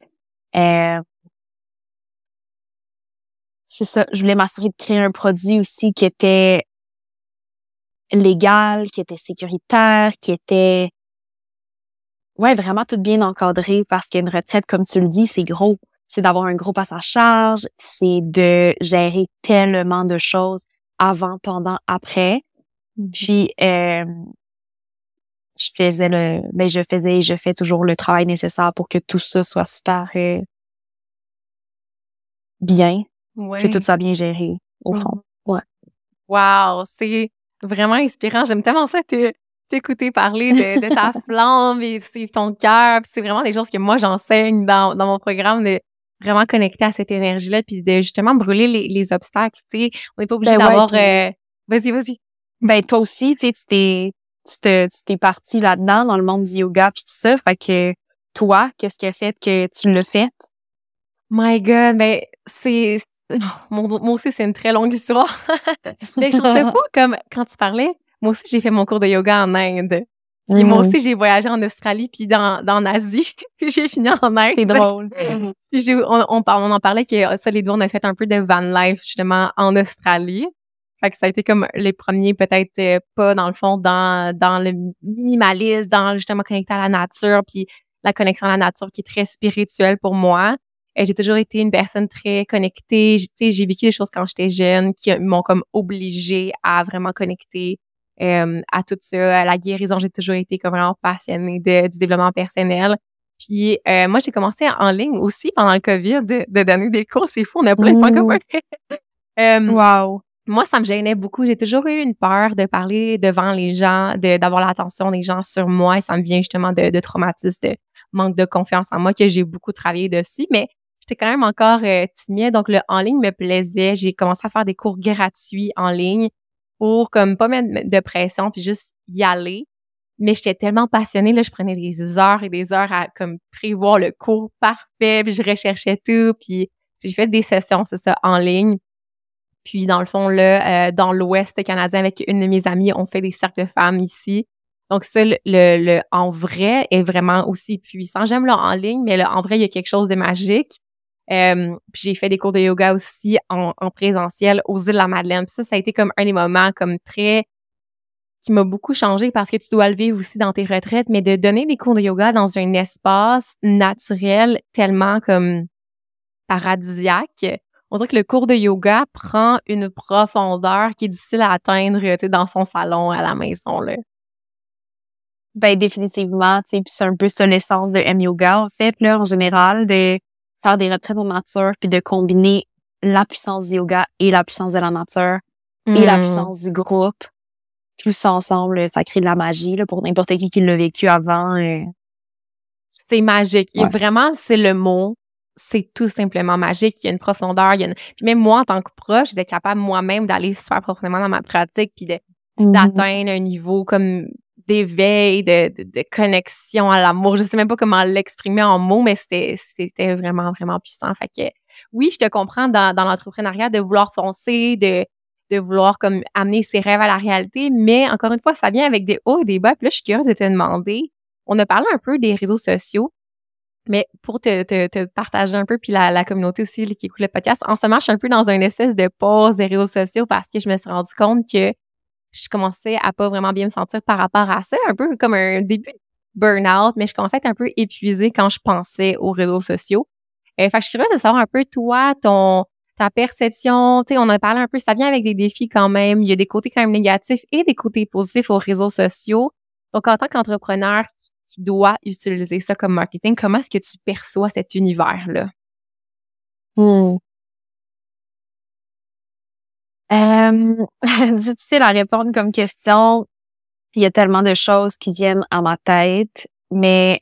Euh, c'est ça, je voulais m'assurer de créer un produit aussi qui était légal, qui était sécuritaire, qui était ouais, vraiment tout bien encadré parce qu'une retraite, comme tu le dis, c'est gros. C'est d'avoir un gros à charge, c'est de gérer tellement de choses avant, pendant, après. Mm-hmm. Puis euh, je faisais le, ben je faisais et je fais toujours le travail nécessaire pour que tout ça soit super euh, bien, que tout soit bien géré au mm-hmm. fond. Ouais. Wow, c'est vraiment inspirant. J'aime tellement ça t'écouter parler de, ta flamme et suivre ton cœur. C'est vraiment des choses que moi j'enseigne dans, dans mon programme de vraiment connecter à cette énergie-là puis de justement brûler les, les obstacles. Tu sais, on n'est pas obligé ben d'avoir. Euh, vas-y, vas-y. Ben toi aussi, tu sais, tu t'es tu t'es parti là-dedans, dans le monde du yoga puis tout ça. Fait que toi, qu'est-ce qui a fait que tu l'as fait? My God, ben c'est moi aussi c'est une très longue histoire. Mais je sais pas comme quand tu parlais, moi aussi j'ai fait mon cours de yoga en Inde. Puis moi mm-hmm. aussi j'ai voyagé en Australie puis dans dans Asie, puis j'ai fini en Inde. C'est drôle. puis on, on, on, en parlait que ça les deux on a fait un peu de van life justement en Australie. Fait que ça a été comme les premiers peut-être euh, pas dans le fond dans dans le minimalisme, dans justement connecter à la nature, puis la connexion à la nature qui est très spirituelle pour moi. Et j'ai toujours été une personne très connectée. J'ai vécu des choses quand j'étais jeune qui m'ont comme obligée à vraiment connecter euh, à tout ça, à la guérison. J'ai toujours été comme vraiment passionnée de, du développement personnel. Puis euh, moi, j'ai commencé en ligne aussi pendant le COVID de, de donner des cours. C'est fou, on a plein de points communs. euh, wow moi, ça me gênait beaucoup. J'ai toujours eu une peur de parler devant les gens, de, d'avoir l'attention des gens sur moi. Et ça me vient justement de, de traumatisme, de manque de confiance en moi que j'ai beaucoup travaillé dessus. Mais j'étais quand même encore euh, timide. Donc, le en ligne me plaisait. J'ai commencé à faire des cours gratuits en ligne pour comme pas mettre de pression puis juste y aller. Mais j'étais tellement passionnée, là, je prenais des heures et des heures à comme prévoir le cours parfait, puis je recherchais tout, puis j'ai fait des sessions, c'est ça, en ligne. Puis, dans le fond, là, euh, dans l'Ouest canadien, avec une de mes amies, on fait des cercles de femmes ici. Donc, ça, le, le, en vrai est vraiment aussi puissant. J'aime le en ligne, mais le en vrai, il y a quelque chose de magique. Euh, puis j'ai fait des cours de yoga aussi en, en présentiel aux îles de la Madeleine. Puis ça, ça a été comme un des moments comme très qui m'a beaucoup changé parce que tu dois le vivre aussi dans tes retraites, mais de donner des cours de yoga dans un espace naturel tellement comme paradisiaque. On dirait que le cours de yoga prend une profondeur qui est difficile à atteindre dans son salon à la maison. Là. Ben définitivement, tu sais, puis c'est un peu ça l'essence de M Yoga en fait là en général de faire des retraites en nature puis de combiner la puissance du yoga et la puissance de la nature et la hmm. puissance du groupe. Tout ça ensemble, ça crée de la magie là, pour n'importe qui qui l'a vécu avant. C'est magique. vraiment, c'est le mot. C'est tout simplement magique. Il y a une profondeur. Il y a Puis même moi, en tant que proche, j'étais capable moi-même d'aller super profondément dans ma pratique puis mm-hmm. d'atteindre un niveau comme d'éveil, de, de, connexion à l'amour. Je sais même pas comment l'exprimer en mots, mais c'était, c'était vraiment, vraiment puissant. Fait que oui, je te comprends dans, dans l'entrepreneuriat de vouloir foncer, de, de vouloir comme amener ses rêves à la réalité, mais encore une fois, ça vient avec des hauts et des bas. Puis là, je suis curieuse de te demander, on a parlé un peu des réseaux sociaux, mais pour te, te, te partager un peu, puis la, la communauté aussi qui écoute le podcast, en ce moment, je suis un peu dans une espèce de pause des réseaux sociaux parce que je me suis rendu compte que je commençais à pas vraiment bien me sentir par rapport à ça, un peu comme un début de burn-out, mais je commençais à être un peu épuisée quand je pensais aux réseaux sociaux. Euh, fait que je suis curieuse de savoir un peu, toi, ton ta perception, tu sais, on a parlé un peu, ça vient avec des défis quand même. Il y a des côtés quand même négatifs et des côtés positifs aux réseaux sociaux. Donc, en tant qu'entrepreneur qui, doit utiliser ça comme marketing, comment est-ce que tu perçois cet univers-là? Hmm. Euh, difficile à répondre comme question. Il y a tellement de choses qui viennent à ma tête, mais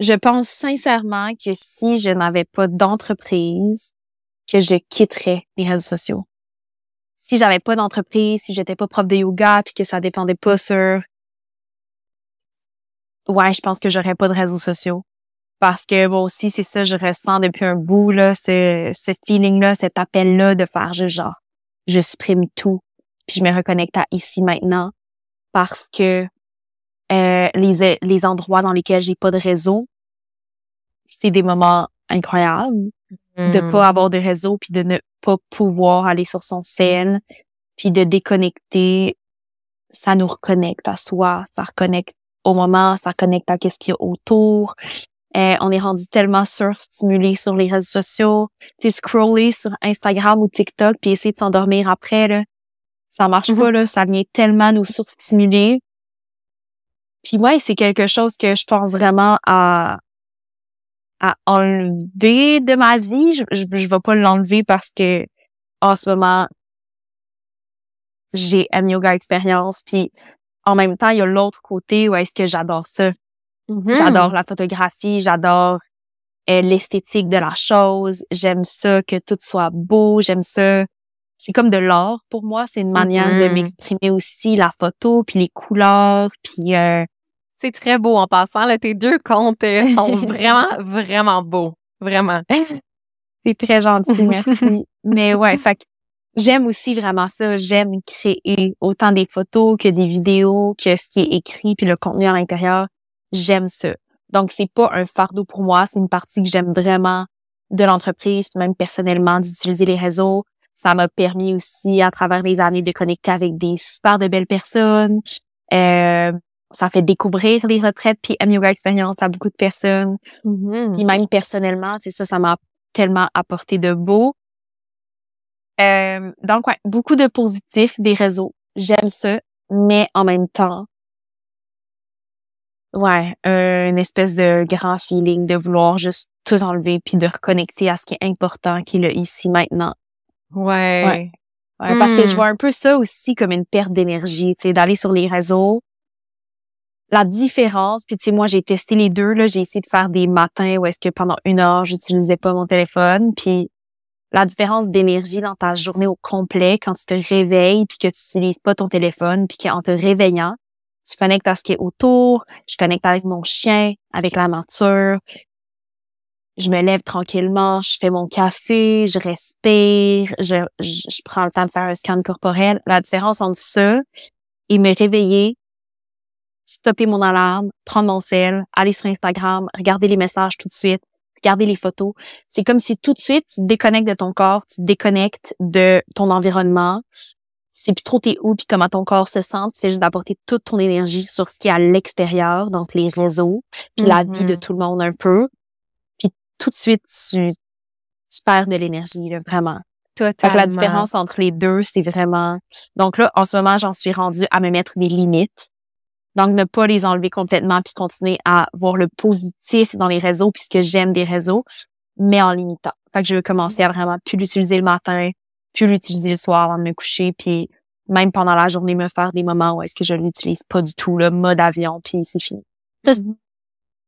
je pense sincèrement que si je n'avais pas d'entreprise, que je quitterais les réseaux sociaux. Si j'avais pas d'entreprise, si j'étais pas prof de yoga, puis que ça dépendait pas sur, ouais, je pense que j'aurais pas de réseaux sociaux. Parce que bon aussi, c'est ça, je ressens depuis un bout, là, ce, ce feeling-là, cet appel-là de faire juste genre, je supprime tout, puis je me reconnecte à ici maintenant. Parce que euh, les, les endroits dans lesquels j'ai pas de réseau, c'est des moments incroyables de hmm. pas avoir de réseau puis de ne pas pouvoir aller sur son scène puis de déconnecter ça nous reconnecte à soi ça reconnecte au moment ça reconnecte à qu'est-ce qu'il y a autour euh, on est rendu tellement surstimulé sur les réseaux sociaux tu scroller sur Instagram ou TikTok puis essayer de s'endormir après là ça marche mm-hmm. pas là ça vient tellement nous surstimuler puis ouais c'est quelque chose que je pense vraiment à à enlever de ma vie. Je, je, je vais pas l'enlever parce que en ce moment, j'ai un yoga expérience. Puis en même temps, il y a l'autre côté où est-ce que j'adore ça. Mm-hmm. J'adore la photographie, j'adore euh, l'esthétique de la chose. J'aime ça que tout soit beau. J'aime ça. C'est comme de l'art pour moi. C'est une manière de mm-hmm. m'exprimer aussi la photo, puis les couleurs, puis euh, c'est très beau en passant. Là, tes deux comptes euh, sont vraiment, vraiment beaux. Vraiment. C'est très gentil, merci. Mais ouais, fait j'aime aussi vraiment ça. J'aime créer autant des photos que des vidéos, que ce qui est écrit puis le contenu à l'intérieur. J'aime ça. Donc, c'est pas un fardeau pour moi. C'est une partie que j'aime vraiment de l'entreprise, même personnellement, d'utiliser les réseaux. Ça m'a permis aussi, à travers les années, de connecter avec des super de belles personnes. Euh, ça fait découvrir les retraites puis M Yoga Experience à beaucoup de personnes. Puis même personnellement, c'est ça, ça m'a tellement apporté de beau. Euh, donc, ouais, beaucoup de positifs des réseaux. J'aime ça, mais en même temps, ouais, une espèce de grand feeling de vouloir juste tout enlever puis de reconnecter à ce qui est important, qui est le ici maintenant. Ouais. ouais. Parce que je mm. vois un peu ça aussi comme une perte d'énergie, tu sais, d'aller sur les réseaux, la différence, puis tu sais, moi, j'ai testé les deux, là, j'ai essayé de faire des matins où est-ce que pendant une heure, j'utilisais pas mon téléphone, puis la différence d'énergie dans ta journée au complet, quand tu te réveilles, puis que tu n'utilises pas ton téléphone, puis qu'en te réveillant, tu connectes à ce qui est autour, je connecte avec mon chien, avec la nature, je me lève tranquillement, je fais mon café, je respire, je, je, je prends le temps de faire un scan corporel. La différence entre ça et me réveiller, stopper mon alarme, prendre mon sel, aller sur Instagram, regarder les messages tout de suite, regarder les photos. C'est comme si tout de suite, tu te déconnectes de ton corps, tu te déconnectes de ton environnement, sais plus trop t'es où puis comment ton corps se sent. Tu fais juste d'apporter toute ton énergie sur ce qui est à l'extérieur, donc les réseaux, puis la vie de Mhm. tout le monde un peu. Puis tout de suite, tu, tu perds de l'énergie, là, vraiment. Fait que Totalement. la différence entre les deux, c'est vraiment... Donc là, en ce moment, j'en suis rendue à me mettre des limites. Donc, ne pas les enlever complètement puis continuer à voir le positif dans les réseaux puisque j'aime des réseaux, mais en limitant. Fait que je veux commencer à vraiment plus l'utiliser le matin, plus l'utiliser le soir avant de me coucher puis même pendant la journée me faire des moments où est-ce que je l'utilise pas du tout, le mode avion puis c'est fini.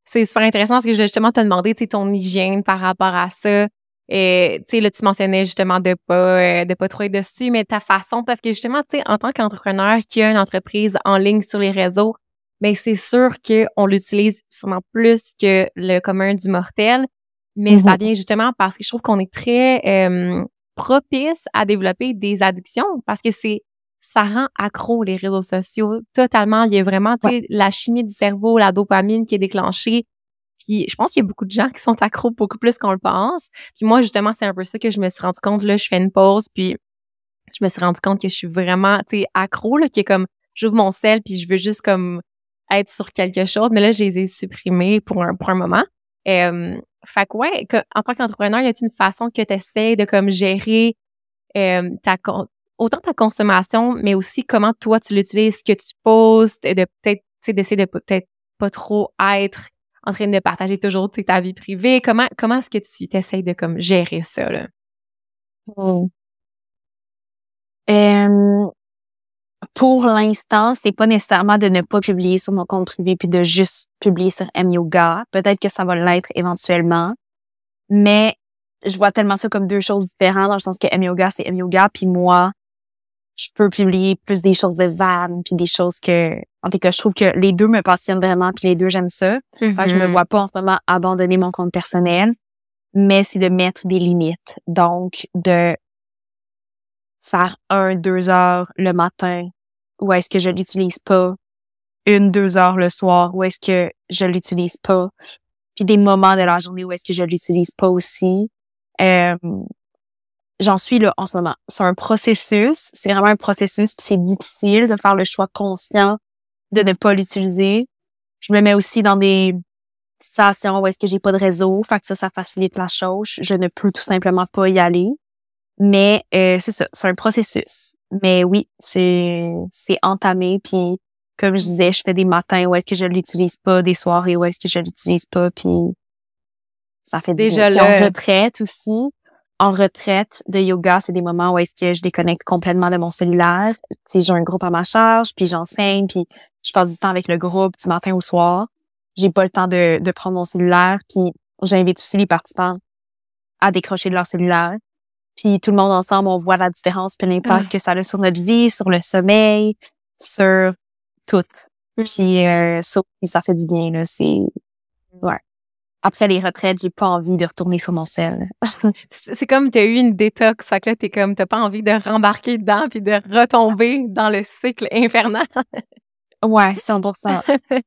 C'est super intéressant parce que je voulais justement te demander, tu sais, ton hygiène par rapport à ça. Et, tu sais, là, tu mentionnais justement de pas, euh, de pas trop être dessus, mais ta façon, parce que justement, tu sais, en tant qu'entrepreneur qui a une entreprise en ligne sur les réseaux, ben c'est sûr qu'on l'utilise sûrement plus que le commun du mortel, mais ça Mhm. vient justement parce que je trouve qu'on est très euh, propice à développer des addictions parce que c'est ça rend accro les réseaux sociaux totalement. Il y a vraiment, la chimie du cerveau, la dopamine qui est déclenchée. Puis je pense qu'il y a beaucoup de gens qui sont accros beaucoup plus qu'on le pense. Puis moi, justement, c'est un peu ça que je me suis rendu compte. Là, je fais une pause, puis je me suis rendu compte que je suis vraiment, accro, là, qui est comme, j'ouvre mon sel, puis je veux juste comme être sur quelque chose. Mais là, je les ai supprimés pour un, pour un moment. Euh, fait que ouais, que- en tant qu'entrepreneur, y a-t-il une façon que tu essaies de comme gérer euh, ta autant ta consommation, mais aussi comment toi tu l'utilises, ce que tu postes, de peut-être, d'essayer de peut-être pas trop être en train de partager toujours ta vie privée. Comment comment est-ce que tu t'essayes de comme gérer ça là? Euh, pour l'instant, c'est pas nécessairement de ne pas publier sur mon compte privé puis de juste publier sur M Yoga. Peut-être que ça va l'être éventuellement, mais je vois tellement ça comme deux choses différentes dans le sens que M Yoga c'est M Yoga puis moi, je peux publier plus des choses de vannes puis des choses que en tout cas je trouve que les deux me passionnent vraiment puis les deux j'aime ça. Fait que je me Mhm. vois pas en ce moment abandonner mon compte personnel, mais c'est de mettre des limites. Donc, de faire un, deux heures le matin, ou est-ce que je l'utilise pas, une, deux heures le soir, ou est-ce que je l'utilise pas, puis des moments de la journée où est-ce que je l'utilise pas aussi. Euh, J'en suis là en ce moment. C'est un processus, c'est vraiment un processus, c'est difficile de faire le choix conscient de ne pas l'utiliser. Je me mets aussi dans des situations où est-ce que j'ai pas de réseau, fait que ça, ça facilite la chose. Je ne peux tout simplement pas y aller. Mais euh, c'est ça, c'est un processus. Mais oui, c'est c'est entamé, puis comme je disais, je fais des matins où est-ce que je l'utilise pas, des soirées où est-ce que je l'utilise pas, puis ça fait Déjà là. en retraite aussi, en retraite de yoga, c'est des moments où est-ce que je déconnecte complètement de mon cellulaire. Tu j'ai un groupe à ma charge, puis j'enseigne, puis je passe du temps avec le groupe du matin au soir. J'ai pas le temps de, de prendre mon cellulaire, puis j'invite aussi les participants à décrocher de leur cellulaire. Puis tout le monde ensemble, on voit la différence, puis l'impact Ouais. que ça a sur notre vie, sur le sommeil, sur tout. Mm. Puis euh, ça ça fait du bien, là. C'est... Ouais. Après les retraites, j'ai pas envie de retourner sur mon sel. C'est c'est comme tu as eu une détox, fait que là t'es comme t'as pas envie de rembarquer dedans puis de retomber dans le cycle infernal. ouais, 100%.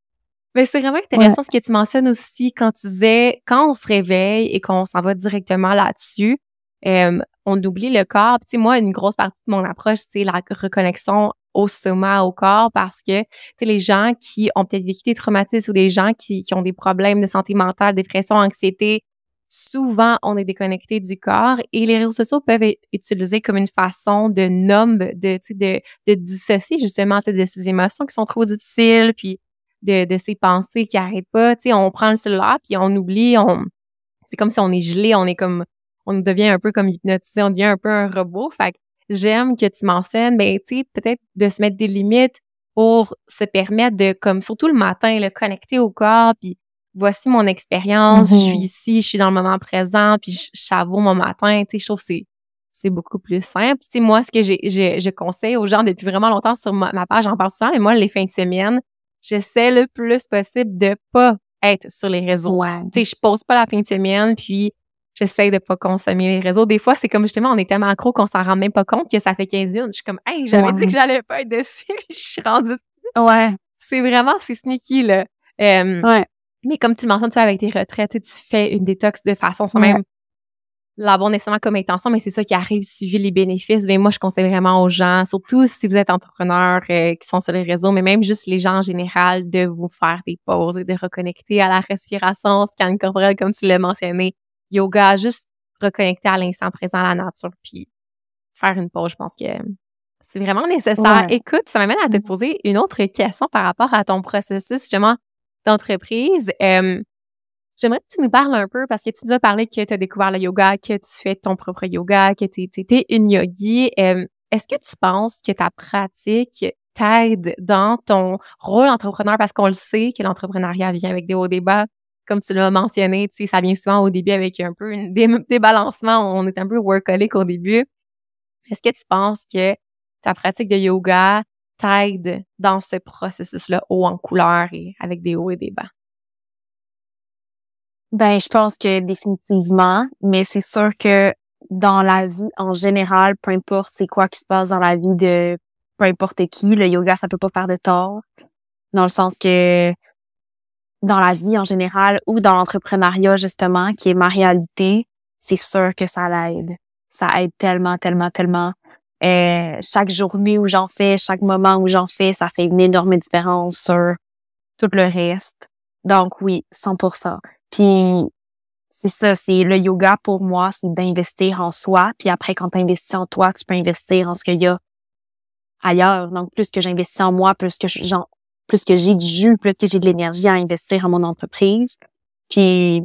Mais c'est vraiment intéressant ce que tu mentionnes aussi quand tu disais quand on se réveille et qu'on s'en va directement là-dessus, on oublie le corps. Puis, moi, une grosse partie de mon approche, c'est la reconnexion au soma, au corps, parce que les gens qui ont peut-être vécu des traumatismes ou des gens qui, qui ont des problèmes de santé mentale, dépression, anxiété, souvent on est déconnecté du corps et les réseaux sociaux peuvent être utilisés comme une façon de nombre, de, de, de dissocier justement de ces émotions qui sont trop difficiles, puis de, de ces pensées qui arrêtent pas. On prend le cellulaire puis on oublie, on, c'est comme si on est gelé, on est comme, on devient un peu comme hypnotisé, on devient un peu un robot. Fait que j'aime que tu mentionnes, ben, tu sais, peut-être de se mettre des limites pour se permettre de, comme, surtout le matin, le connecter au corps puis voici mon expérience, je suis ici, je suis dans le moment présent puis je, savoure mon matin. Tu sais, je trouve que c'est, c'est beaucoup plus simple. Tu sais, moi, ce que j'ai, j'ai- je conseille aux gens depuis vraiment longtemps sur ma, ma page, j'en parle souvent, mais moi, les fins de semaine, j'essaie le plus possible de pas être sur les réseaux. ouais. Tu sais, je pose pas la fin de semaine, puis j'essaie de pas consommer les réseaux. Des fois, c'est comme justement, on est tellement accro qu'on s'en rend même pas compte que ça fait 15 minutes. Je suis comme, hey, j'avais Ouais. dit que j'allais pas être dessus, je suis rendue. Ouais. C'est vraiment, c'est sneaky, là. Euh, Ouais. mais comme tu mentionnes, tu vois, avec tes retraites, tu fais une détox de façon sans Ouais. même l'avoir nécessairement comme intention, mais c'est ça qui arrive suivi les bénéfices. Ben moi, je conseille vraiment aux gens, surtout si vous êtes entrepreneur euh, qui sont sur les réseaux, mais même juste les gens en général, de vous faire des pauses et de reconnecter à la respiration, scan corporel, comme tu l'as mentionné, yoga, juste reconnecter à l'instant présent, à la nature, puis faire une pause. Je pense que c'est vraiment nécessaire. Écoute, ça m'amène à te mm-hmm. poser une autre question par rapport à ton processus justement d'entreprise. Euh, J'aimerais que tu nous parles un peu parce que tu nous as parlé que tu as découvert le yoga, que tu fais ton propre yoga, que tu es, une yogi. Euh, est-ce que tu penses que ta pratique t'aide dans ton rôle d'entrepreneur? Parce qu'on le sait que l'entrepreneuriat vient avec des hauts débats. Comme tu l'as mentionné, tu sais, ça vient souvent au début avec un peu un débalancement. On est un peu workaholic au début. Est-ce que tu penses que ta pratique de yoga t'aide dans ce processus-là haut en couleur et avec des hauts et des bas? Ben, je pense que définitivement, mais c'est sûr que dans la vie en général, peu importe c'est quoi qui se passe dans la vie de peu importe qui, le yoga, ça peut pas faire de tort. Dans le sens que dans la vie en général ou dans l'entrepreneuriat, justement, qui est ma réalité, c'est sûr que ça l'aide. Ça aide tellement, tellement, tellement. Euh, chaque journée où j'en fais, chaque moment où j'en fais, ça fait une énorme différence sur tout le reste. Donc oui, 100%. Puis c'est ça, c'est le yoga pour moi, c'est d'investir en soi. Puis après, quand tu investis en toi, tu peux investir en ce qu'il y a ailleurs. Donc plus que j'investis en moi, plus que j'en plus que j'ai du jus, plus que j'ai de l'énergie à investir en mon entreprise. Puis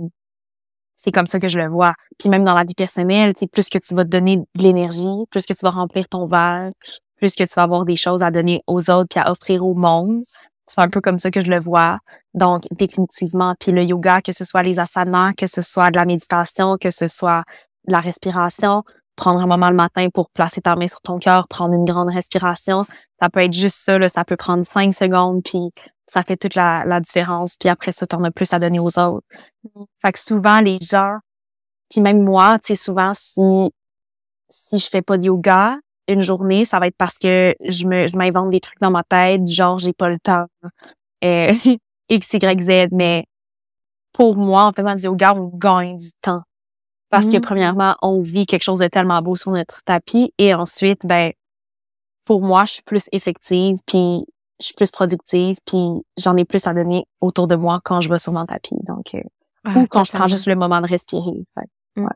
c'est comme ça que je le vois. Puis même dans la vie personnelle, c'est plus que tu vas te donner de l'énergie, plus que tu vas remplir ton verre, plus que tu vas avoir des choses à donner aux autres puis à offrir au monde, c'est un peu comme ça que je le vois. Donc, définitivement. Puis le yoga, que ce soit les asanas, que ce soit de la méditation, que ce soit de la respiration, prendre un moment le matin pour placer ta main sur ton cœur, prendre une grande respiration, ça peut être juste ça, là, ça peut prendre cinq secondes, puis ça fait toute la, la différence. Puis après ça, t'en as plus à donner aux autres. Fait que souvent, les gens, puis même moi, tu sais, souvent, si, si je fais pas de yoga, une journée, ça va être parce que je me je m'invente des trucs dans ma tête, du genre j'ai pas le temps. Euh, X, Y, Z, mais pour moi, en faisant du yoga, on gagne du temps. Parce que mmh. premièrement, on vit quelque chose de tellement beau sur notre tapis et ensuite, ben, pour moi, je suis plus effective, puis je suis plus productive, puis j'en ai plus à donner autour de moi quand je vais sur mon tapis. Donc, euh, ou quand je prends juste le moment de respirer. Mmh.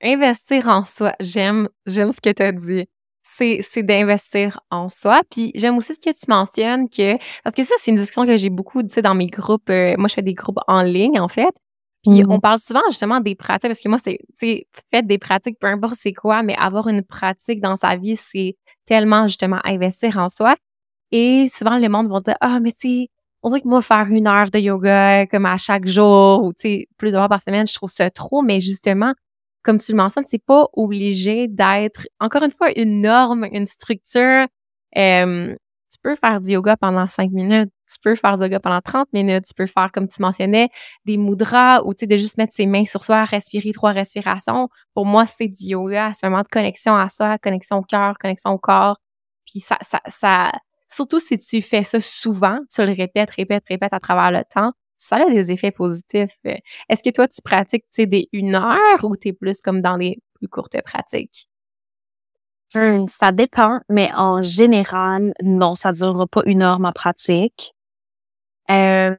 Investir en soi, j'aime, j'aime ce que tu as dit c'est d'investir en soi. Puis j'aime aussi ce que tu mentionnes que parce que ça c'est une discussion que j'ai beaucoup tu sais dans mes groupes euh, moi je fais des groupes en ligne en fait. Puis on mmh. parle souvent justement des pratiques parce que moi c'est tu fait des pratiques peu importe c'est quoi mais avoir une pratique dans sa vie c'est tellement justement investir en soi. Et souvent le monde va dire ah mais tu sais on dirait que moi faire une heure de yoga comme à chaque jour ou tu sais plusieurs fois par semaine je trouve ça trop mais justement comme tu le mentionnes, c'est pas obligé d'être, encore une fois, une norme, une structure. Euh, tu peux faire du yoga pendant cinq minutes, tu peux faire du yoga pendant 30 minutes, tu peux faire, comme tu mentionnais, des mudras ou, tu sais, de juste mettre ses mains sur soi, respirer trois respirations. Pour moi, c'est du yoga, c'est vraiment de connexion à soi, connexion au cœur, connexion au corps. Puis ça, ça, ça, surtout si tu fais ça souvent, tu le répètes, répètes, répètes à travers le temps, ça a des effets positifs. Est-ce que toi, tu pratiques des une heure ou tu es plus comme dans les plus courtes pratiques? Hum, ça dépend, mais en général, non, ça ne durera pas une heure ma pratique. Euh,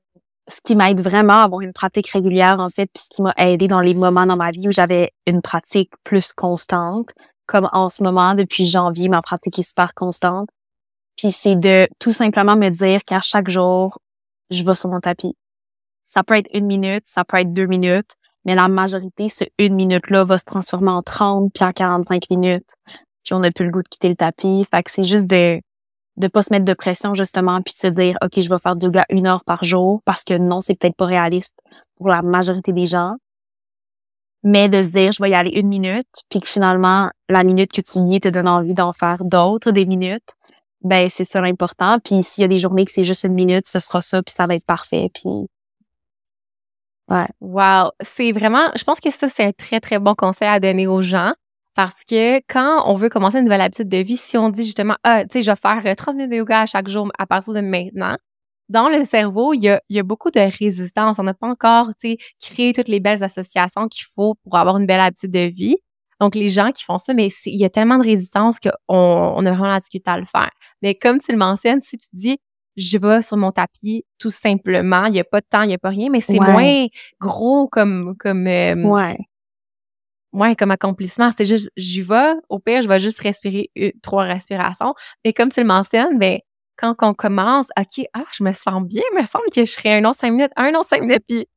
ce qui m'aide vraiment à avoir une pratique régulière, en fait, puis ce qui m'a aidé dans les moments dans ma vie où j'avais une pratique plus constante, comme en ce moment, depuis janvier, ma pratique est super constante. Puis c'est de tout simplement me dire qu'à chaque jour, je vais sur mon tapis. Ça peut être une minute, ça peut être deux minutes, mais la majorité, ce une minute-là va se transformer en 30 puis en 45 minutes. Puis on n'a plus le goût de quitter le tapis. Fait que c'est juste de de pas se mettre de pression justement puis de se dire OK, je vais faire du yoga une heure par jour parce que non, c'est peut-être pas réaliste pour la majorité des gens. Mais de se dire je vais y aller une minute puis que finalement la minute que tu y es te donne envie d'en faire d'autres des minutes. Ben c'est ça l'important. Puis s'il y a des journées que c'est juste une minute, ce sera ça puis ça va être parfait. Puis Ouais. Wow. C'est vraiment, je pense que ça, c'est un très, très bon conseil à donner aux gens. Parce que quand on veut commencer une nouvelle habitude de vie, si on dit justement, ah, tu sais, je vais faire 30 euh, minutes de yoga chaque jour à partir de maintenant, dans le cerveau, il y a, il y a beaucoup de résistance. On n'a pas encore, tu sais, créé toutes les belles associations qu'il faut pour avoir une belle habitude de vie. Donc, les gens qui font ça, mais il y a tellement de résistance qu'on on a vraiment la difficulté à le faire. Mais comme tu le mentionnes, si tu dis, je vais sur mon tapis tout simplement, il n'y a pas de temps, il n'y a pas rien, mais c'est moins gros comme, comme, euh, ouais. Ouais, comme accomplissement. C'est juste, j'y vais, au pire, je vais juste respirer trois respirations. Mais comme tu le mentionnes, ben, quand on commence, OK, ah, je me sens bien, il me semble que je serais un autre cinq minutes, un autre cinq minutes, puis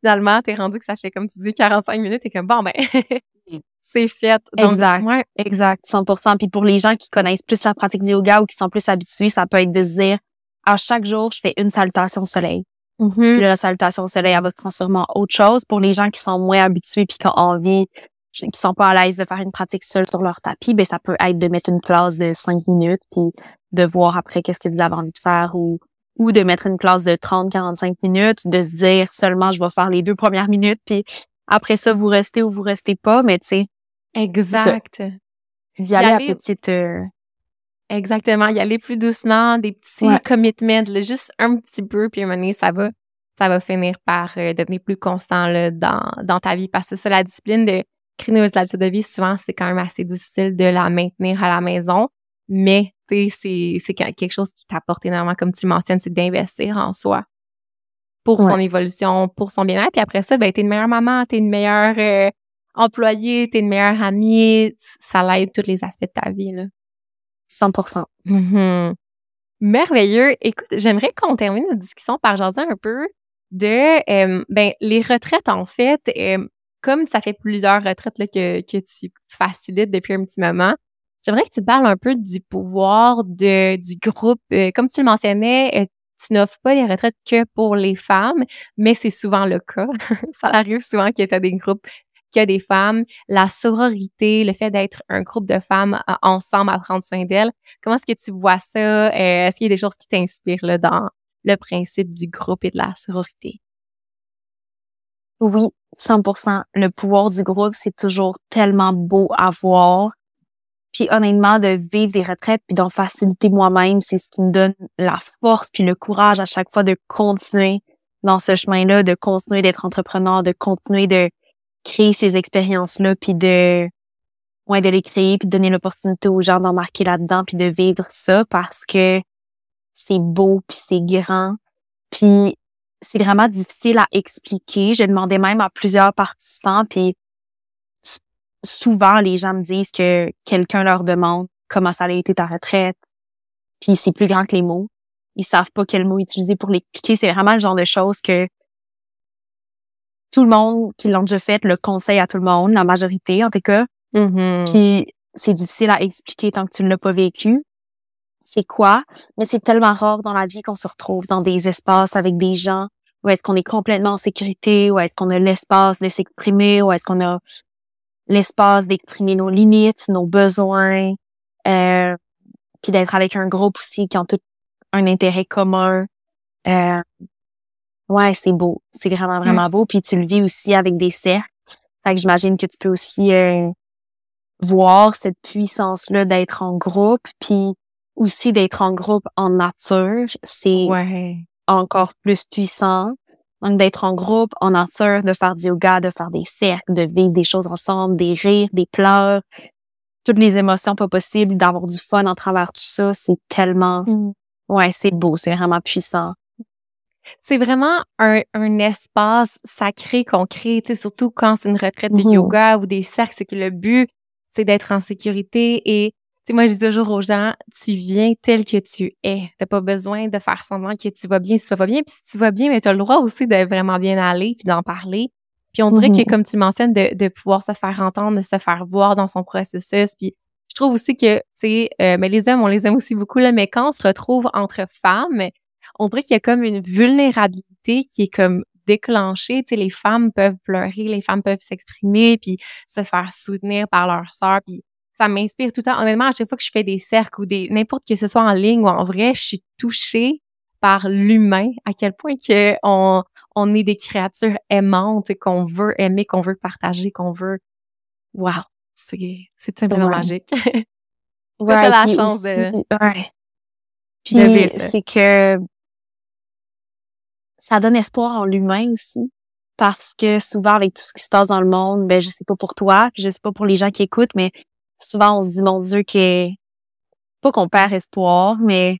finalement, t'es rendu que ça fait, comme tu dis, 45 minutes, et comme, bon, ben, c'est fait. exact. Exact, 100%. Puis pour les gens qui connaissent plus la pratique du yoga ou qui sont plus habitués, ça peut être de se dire, à chaque jour, je fais une salutation au soleil. Mm-hmm. Puis la salutation au soleil, elle va se transformer en autre chose. Pour les gens qui sont moins habitués puis qui ont envie, qui sont pas à l'aise de faire une pratique seule sur leur tapis, ben ça peut être de mettre une classe de 5 minutes puis de voir après qu'est-ce que vous avez envie de faire ou ou de mettre une classe de 30-45 minutes, de se dire seulement je vais faire les deux premières minutes puis après ça, vous restez ou vous restez pas, mais tu sais. Exact. D'y aller, à petite. Euh, Exactement. Y aller plus doucement, des petits commitments, juste un petit peu, puis à un moment donné, ça va, ça va finir par euh, devenir plus constant là, dans, dans ta vie. Parce que ça, la discipline de créer nos habitudes de vie, souvent, c'est quand même assez difficile de la maintenir à la maison. Mais, tu sais, c'est quelque chose qui t'apporte énormément, comme tu mentionnes, c'est d'investir en soi pour son évolution, pour son bien-être. Puis après ça, ben, t'es une meilleure maman, t'es une meilleure euh, employée, t'es une meilleure amie. Ça l'aide tous les aspects de ta vie, là. 100 mm-hmm. Merveilleux. Écoute, j'aimerais qu'on termine notre discussion par jaser un peu de euh, ben, les retraites, en fait. Euh, comme ça fait plusieurs retraites là, que, que tu facilites depuis un petit moment, j'aimerais que tu parles un peu du pouvoir de, du groupe. comme tu le mentionnais, tu n'offres pas les retraites que pour les femmes, mais c'est souvent le cas. ça arrive souvent qu'il y ait des groupes qu'il y a des femmes, la sororité, le fait d'être un groupe de femmes euh, ensemble à prendre soin d'elles. Comment est-ce que tu vois ça? Euh, est-ce qu'il y a des choses qui t'inspirent dans le principe du groupe et de la sororité? Oui, 100%. Le pouvoir du groupe, c'est toujours tellement beau à voir. Puis honnêtement, de vivre des retraites puis d'en faciliter moi-même, c'est ce qui me donne la force puis le courage à chaque fois de continuer dans ce chemin-là, de continuer d'être entrepreneur, de continuer de créer ces expériences-là puis de ouais, de les créer puis de donner l'opportunité aux gens d'embarquer là-dedans puis de vivre ça parce que c'est beau puis c'est grand. Puis c'est vraiment difficile à expliquer. Je demandais même à plusieurs participants puis souvent les gens me disent que quelqu'un leur demande comment ça a été ta retraite, puis c'est plus grand que les mots. Ils savent pas quel mot utiliser pour l'expliquer. C'est vraiment le genre de choses que tout le monde qui l'ont déjà fait le conseille à tout le monde, la majorité en tout cas. Mm-hmm. Puis c'est difficile à expliquer tant que tu ne l'as pas vécu. C'est quoi? Mais c'est tellement rare dans la vie qu'on se retrouve dans des espaces avec des gens où est-ce qu'on est complètement en sécurité, où est-ce qu'on a l'espace de s'exprimer, où est-ce qu'on a l'espace d'exprimer nos limites, nos besoins, euh, puis d'être avec un groupe aussi qui ont tout un intérêt commun. Euh, ouais, c'est beau. C'est vraiment, vraiment beau. Puis tu le vis aussi avec des cercles. Fait que j'imagine que tu peux aussi euh, voir cette puissance-là d'être en groupe, puis aussi d'être en groupe en nature. C'est encore plus puissant. Donc, d'être en groupe, en nature, de faire du yoga, de faire des cercles, de vivre des choses ensemble, des rires, des pleurs, toutes les émotions pas possibles, d'avoir du fun en travers tout ça, c'est tellement, mm. ouais, c'est beau, c'est vraiment puissant. C'est vraiment un, un espace sacré qu'on crée, surtout quand c'est une retraite de mm-hmm. yoga ou des cercles, c'est que le but, c'est d'être en sécurité et moi, je dis toujours aux gens, tu viens tel que tu es. T'as pas besoin de faire semblant que tu vas bien si tu vas pas bien. Puis si tu vas bien, mais tu as le droit aussi de vraiment bien aller puis d'en parler. Puis on dirait que, mm-hmm. comme tu mentionnes, de, de pouvoir se faire entendre, de se faire voir dans son processus. Puis je trouve aussi que, tu sais, euh, mais les hommes, on les aime aussi beaucoup, là, mais quand on se retrouve entre femmes, on dirait qu'il y a comme une vulnérabilité qui est comme déclenchée. Tu sais, les femmes peuvent pleurer, les femmes peuvent s'exprimer, puis se faire soutenir par leur sœur. Puis ça m'inspire tout le temps. Honnêtement, à chaque fois que je fais des cercles ou des n'importe que ce soit en ligne ou en vrai, je suis touchée par l'humain, à quel point que on, on est des créatures aimantes, qu'on veut aimer, qu'on veut partager, qu'on veut. Wow, c'est c'est simplement magique. ouais, la chance de. Ouais. Puis c'est que ça donne espoir en l'humain aussi, parce que souvent avec tout ce qui se passe dans le monde, ben je sais pas pour toi, puis je sais pas pour les gens qui écoutent, mais souvent on se dit mon Dieu que pas qu'on perd espoir, mais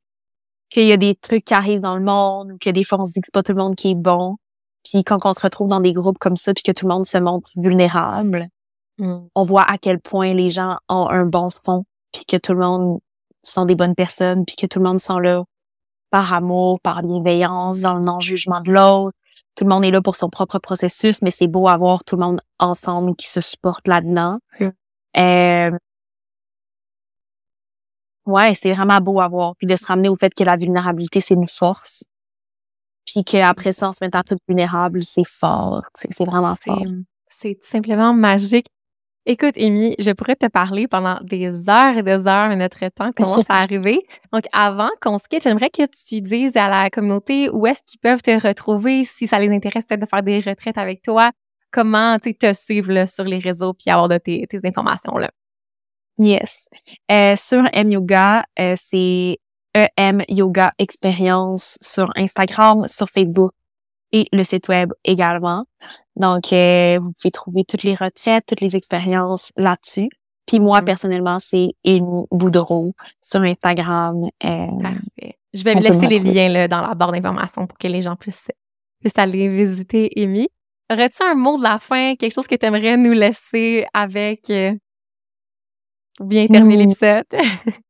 qu'il y a des trucs qui arrivent dans le monde ou que des fois on se dit que c'est pas tout le monde qui est bon. Puis quand on se retrouve dans des groupes comme ça, puis que tout le monde se montre vulnérable, mm. on voit à quel point les gens ont un bon fond, puis que tout le monde sont des bonnes personnes, puis que tout le monde sont là par amour, par bienveillance, dans le non-jugement de l'autre. Tout le monde est là pour son propre processus, mais c'est beau avoir tout le monde ensemble qui se supporte là-dedans. Euh, ouais, c'est vraiment beau à voir. Puis de se ramener au fait que la vulnérabilité, c'est une force. Puis qu'après ça, en se mettant toute vulnérable, c'est fort. C'est vraiment fort. C'est tout simplement magique. Écoute, Amy, je pourrais te parler pendant des heures et des heures, mais notre temps commence à arriver. Donc, avant qu'on se quitte, j'aimerais que tu dises à la communauté où est-ce qu'ils peuvent te retrouver, si ça les intéresse peut-être de faire des retraites avec toi, comment tu te suivre là, sur les réseaux puis avoir de tes, tes informations là. Yes. Euh, sur M Yoga, euh, c'est EM Yoga Experience sur Instagram, sur Facebook et le site web également. Donc, euh, vous pouvez trouver toutes les recettes, toutes les expériences là-dessus. Puis moi, mm. personnellement, c'est Amy Boudreau sur Instagram. Parfait. Je vais me laisser les liens là, dans la barre d'informations pour que les gens puissent, puissent aller visiter Amy. Aurais-tu un mot de la fin, quelque chose que tu aimerais nous laisser avec euh, bien terminer mmh. l'épisode?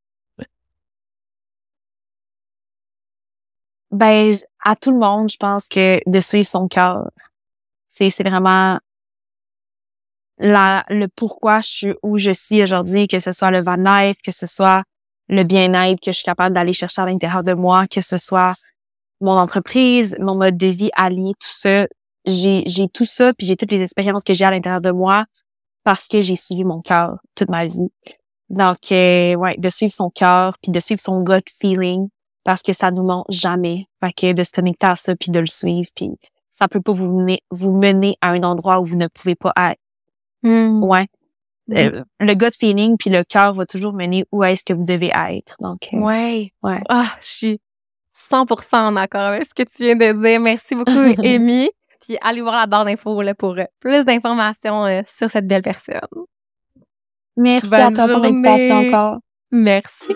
ben, à tout le monde, je pense que de suivre son cœur, c'est c'est vraiment la le pourquoi je suis où je suis aujourd'hui, que ce soit le van life, que ce soit le bien-être que je suis capable d'aller chercher à l'intérieur de moi, que ce soit mon entreprise, mon mode de vie allié, tout ça. J'ai j'ai tout ça, puis j'ai toutes les expériences que j'ai à l'intérieur de moi parce que j'ai suivi mon cœur toute ma vie. Donc, euh, ouais, de suivre son cœur, puis de suivre son gut feeling, parce que ça nous ment jamais. Fait que de se connecter à ça, puis de le suivre, puis ça peut pas vous mener, vous mener à un endroit où vous ne pouvez pas être. Hmm. Ouais. Euh, le gut feeling puis le cœur va toujours mener où est-ce que vous devez être. Donc, euh, ouais. Ouais. Ah, je suis 100% en accord avec ce que tu viens de dire. Merci beaucoup, Amy. Puis allez voir la barre d'infos pour plus d'informations sur cette belle personne. Merci à toi pour l'invitation encore. Merci.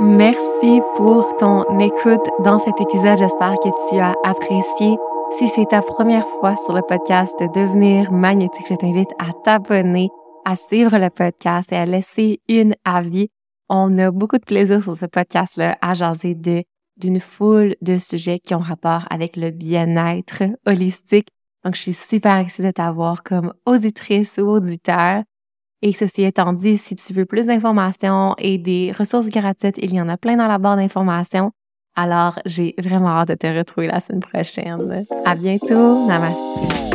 Merci pour ton écoute dans cet épisode. J'espère que tu as apprécié. Si c'est ta première fois sur le podcast Devenir magnétique, je t'invite à t'abonner, à suivre le podcast et à laisser une avis. On a beaucoup de plaisir sur ce podcast-là à jaser de d'une foule de sujets qui ont rapport avec le bien-être holistique donc, je suis super excitée de t'avoir comme auditrice ou auditeur. Et ceci étant dit, si tu veux plus d'informations et des ressources gratuites, il y en a plein dans la barre d'informations. Alors, j'ai vraiment hâte de te retrouver la semaine prochaine. À bientôt. Namaste.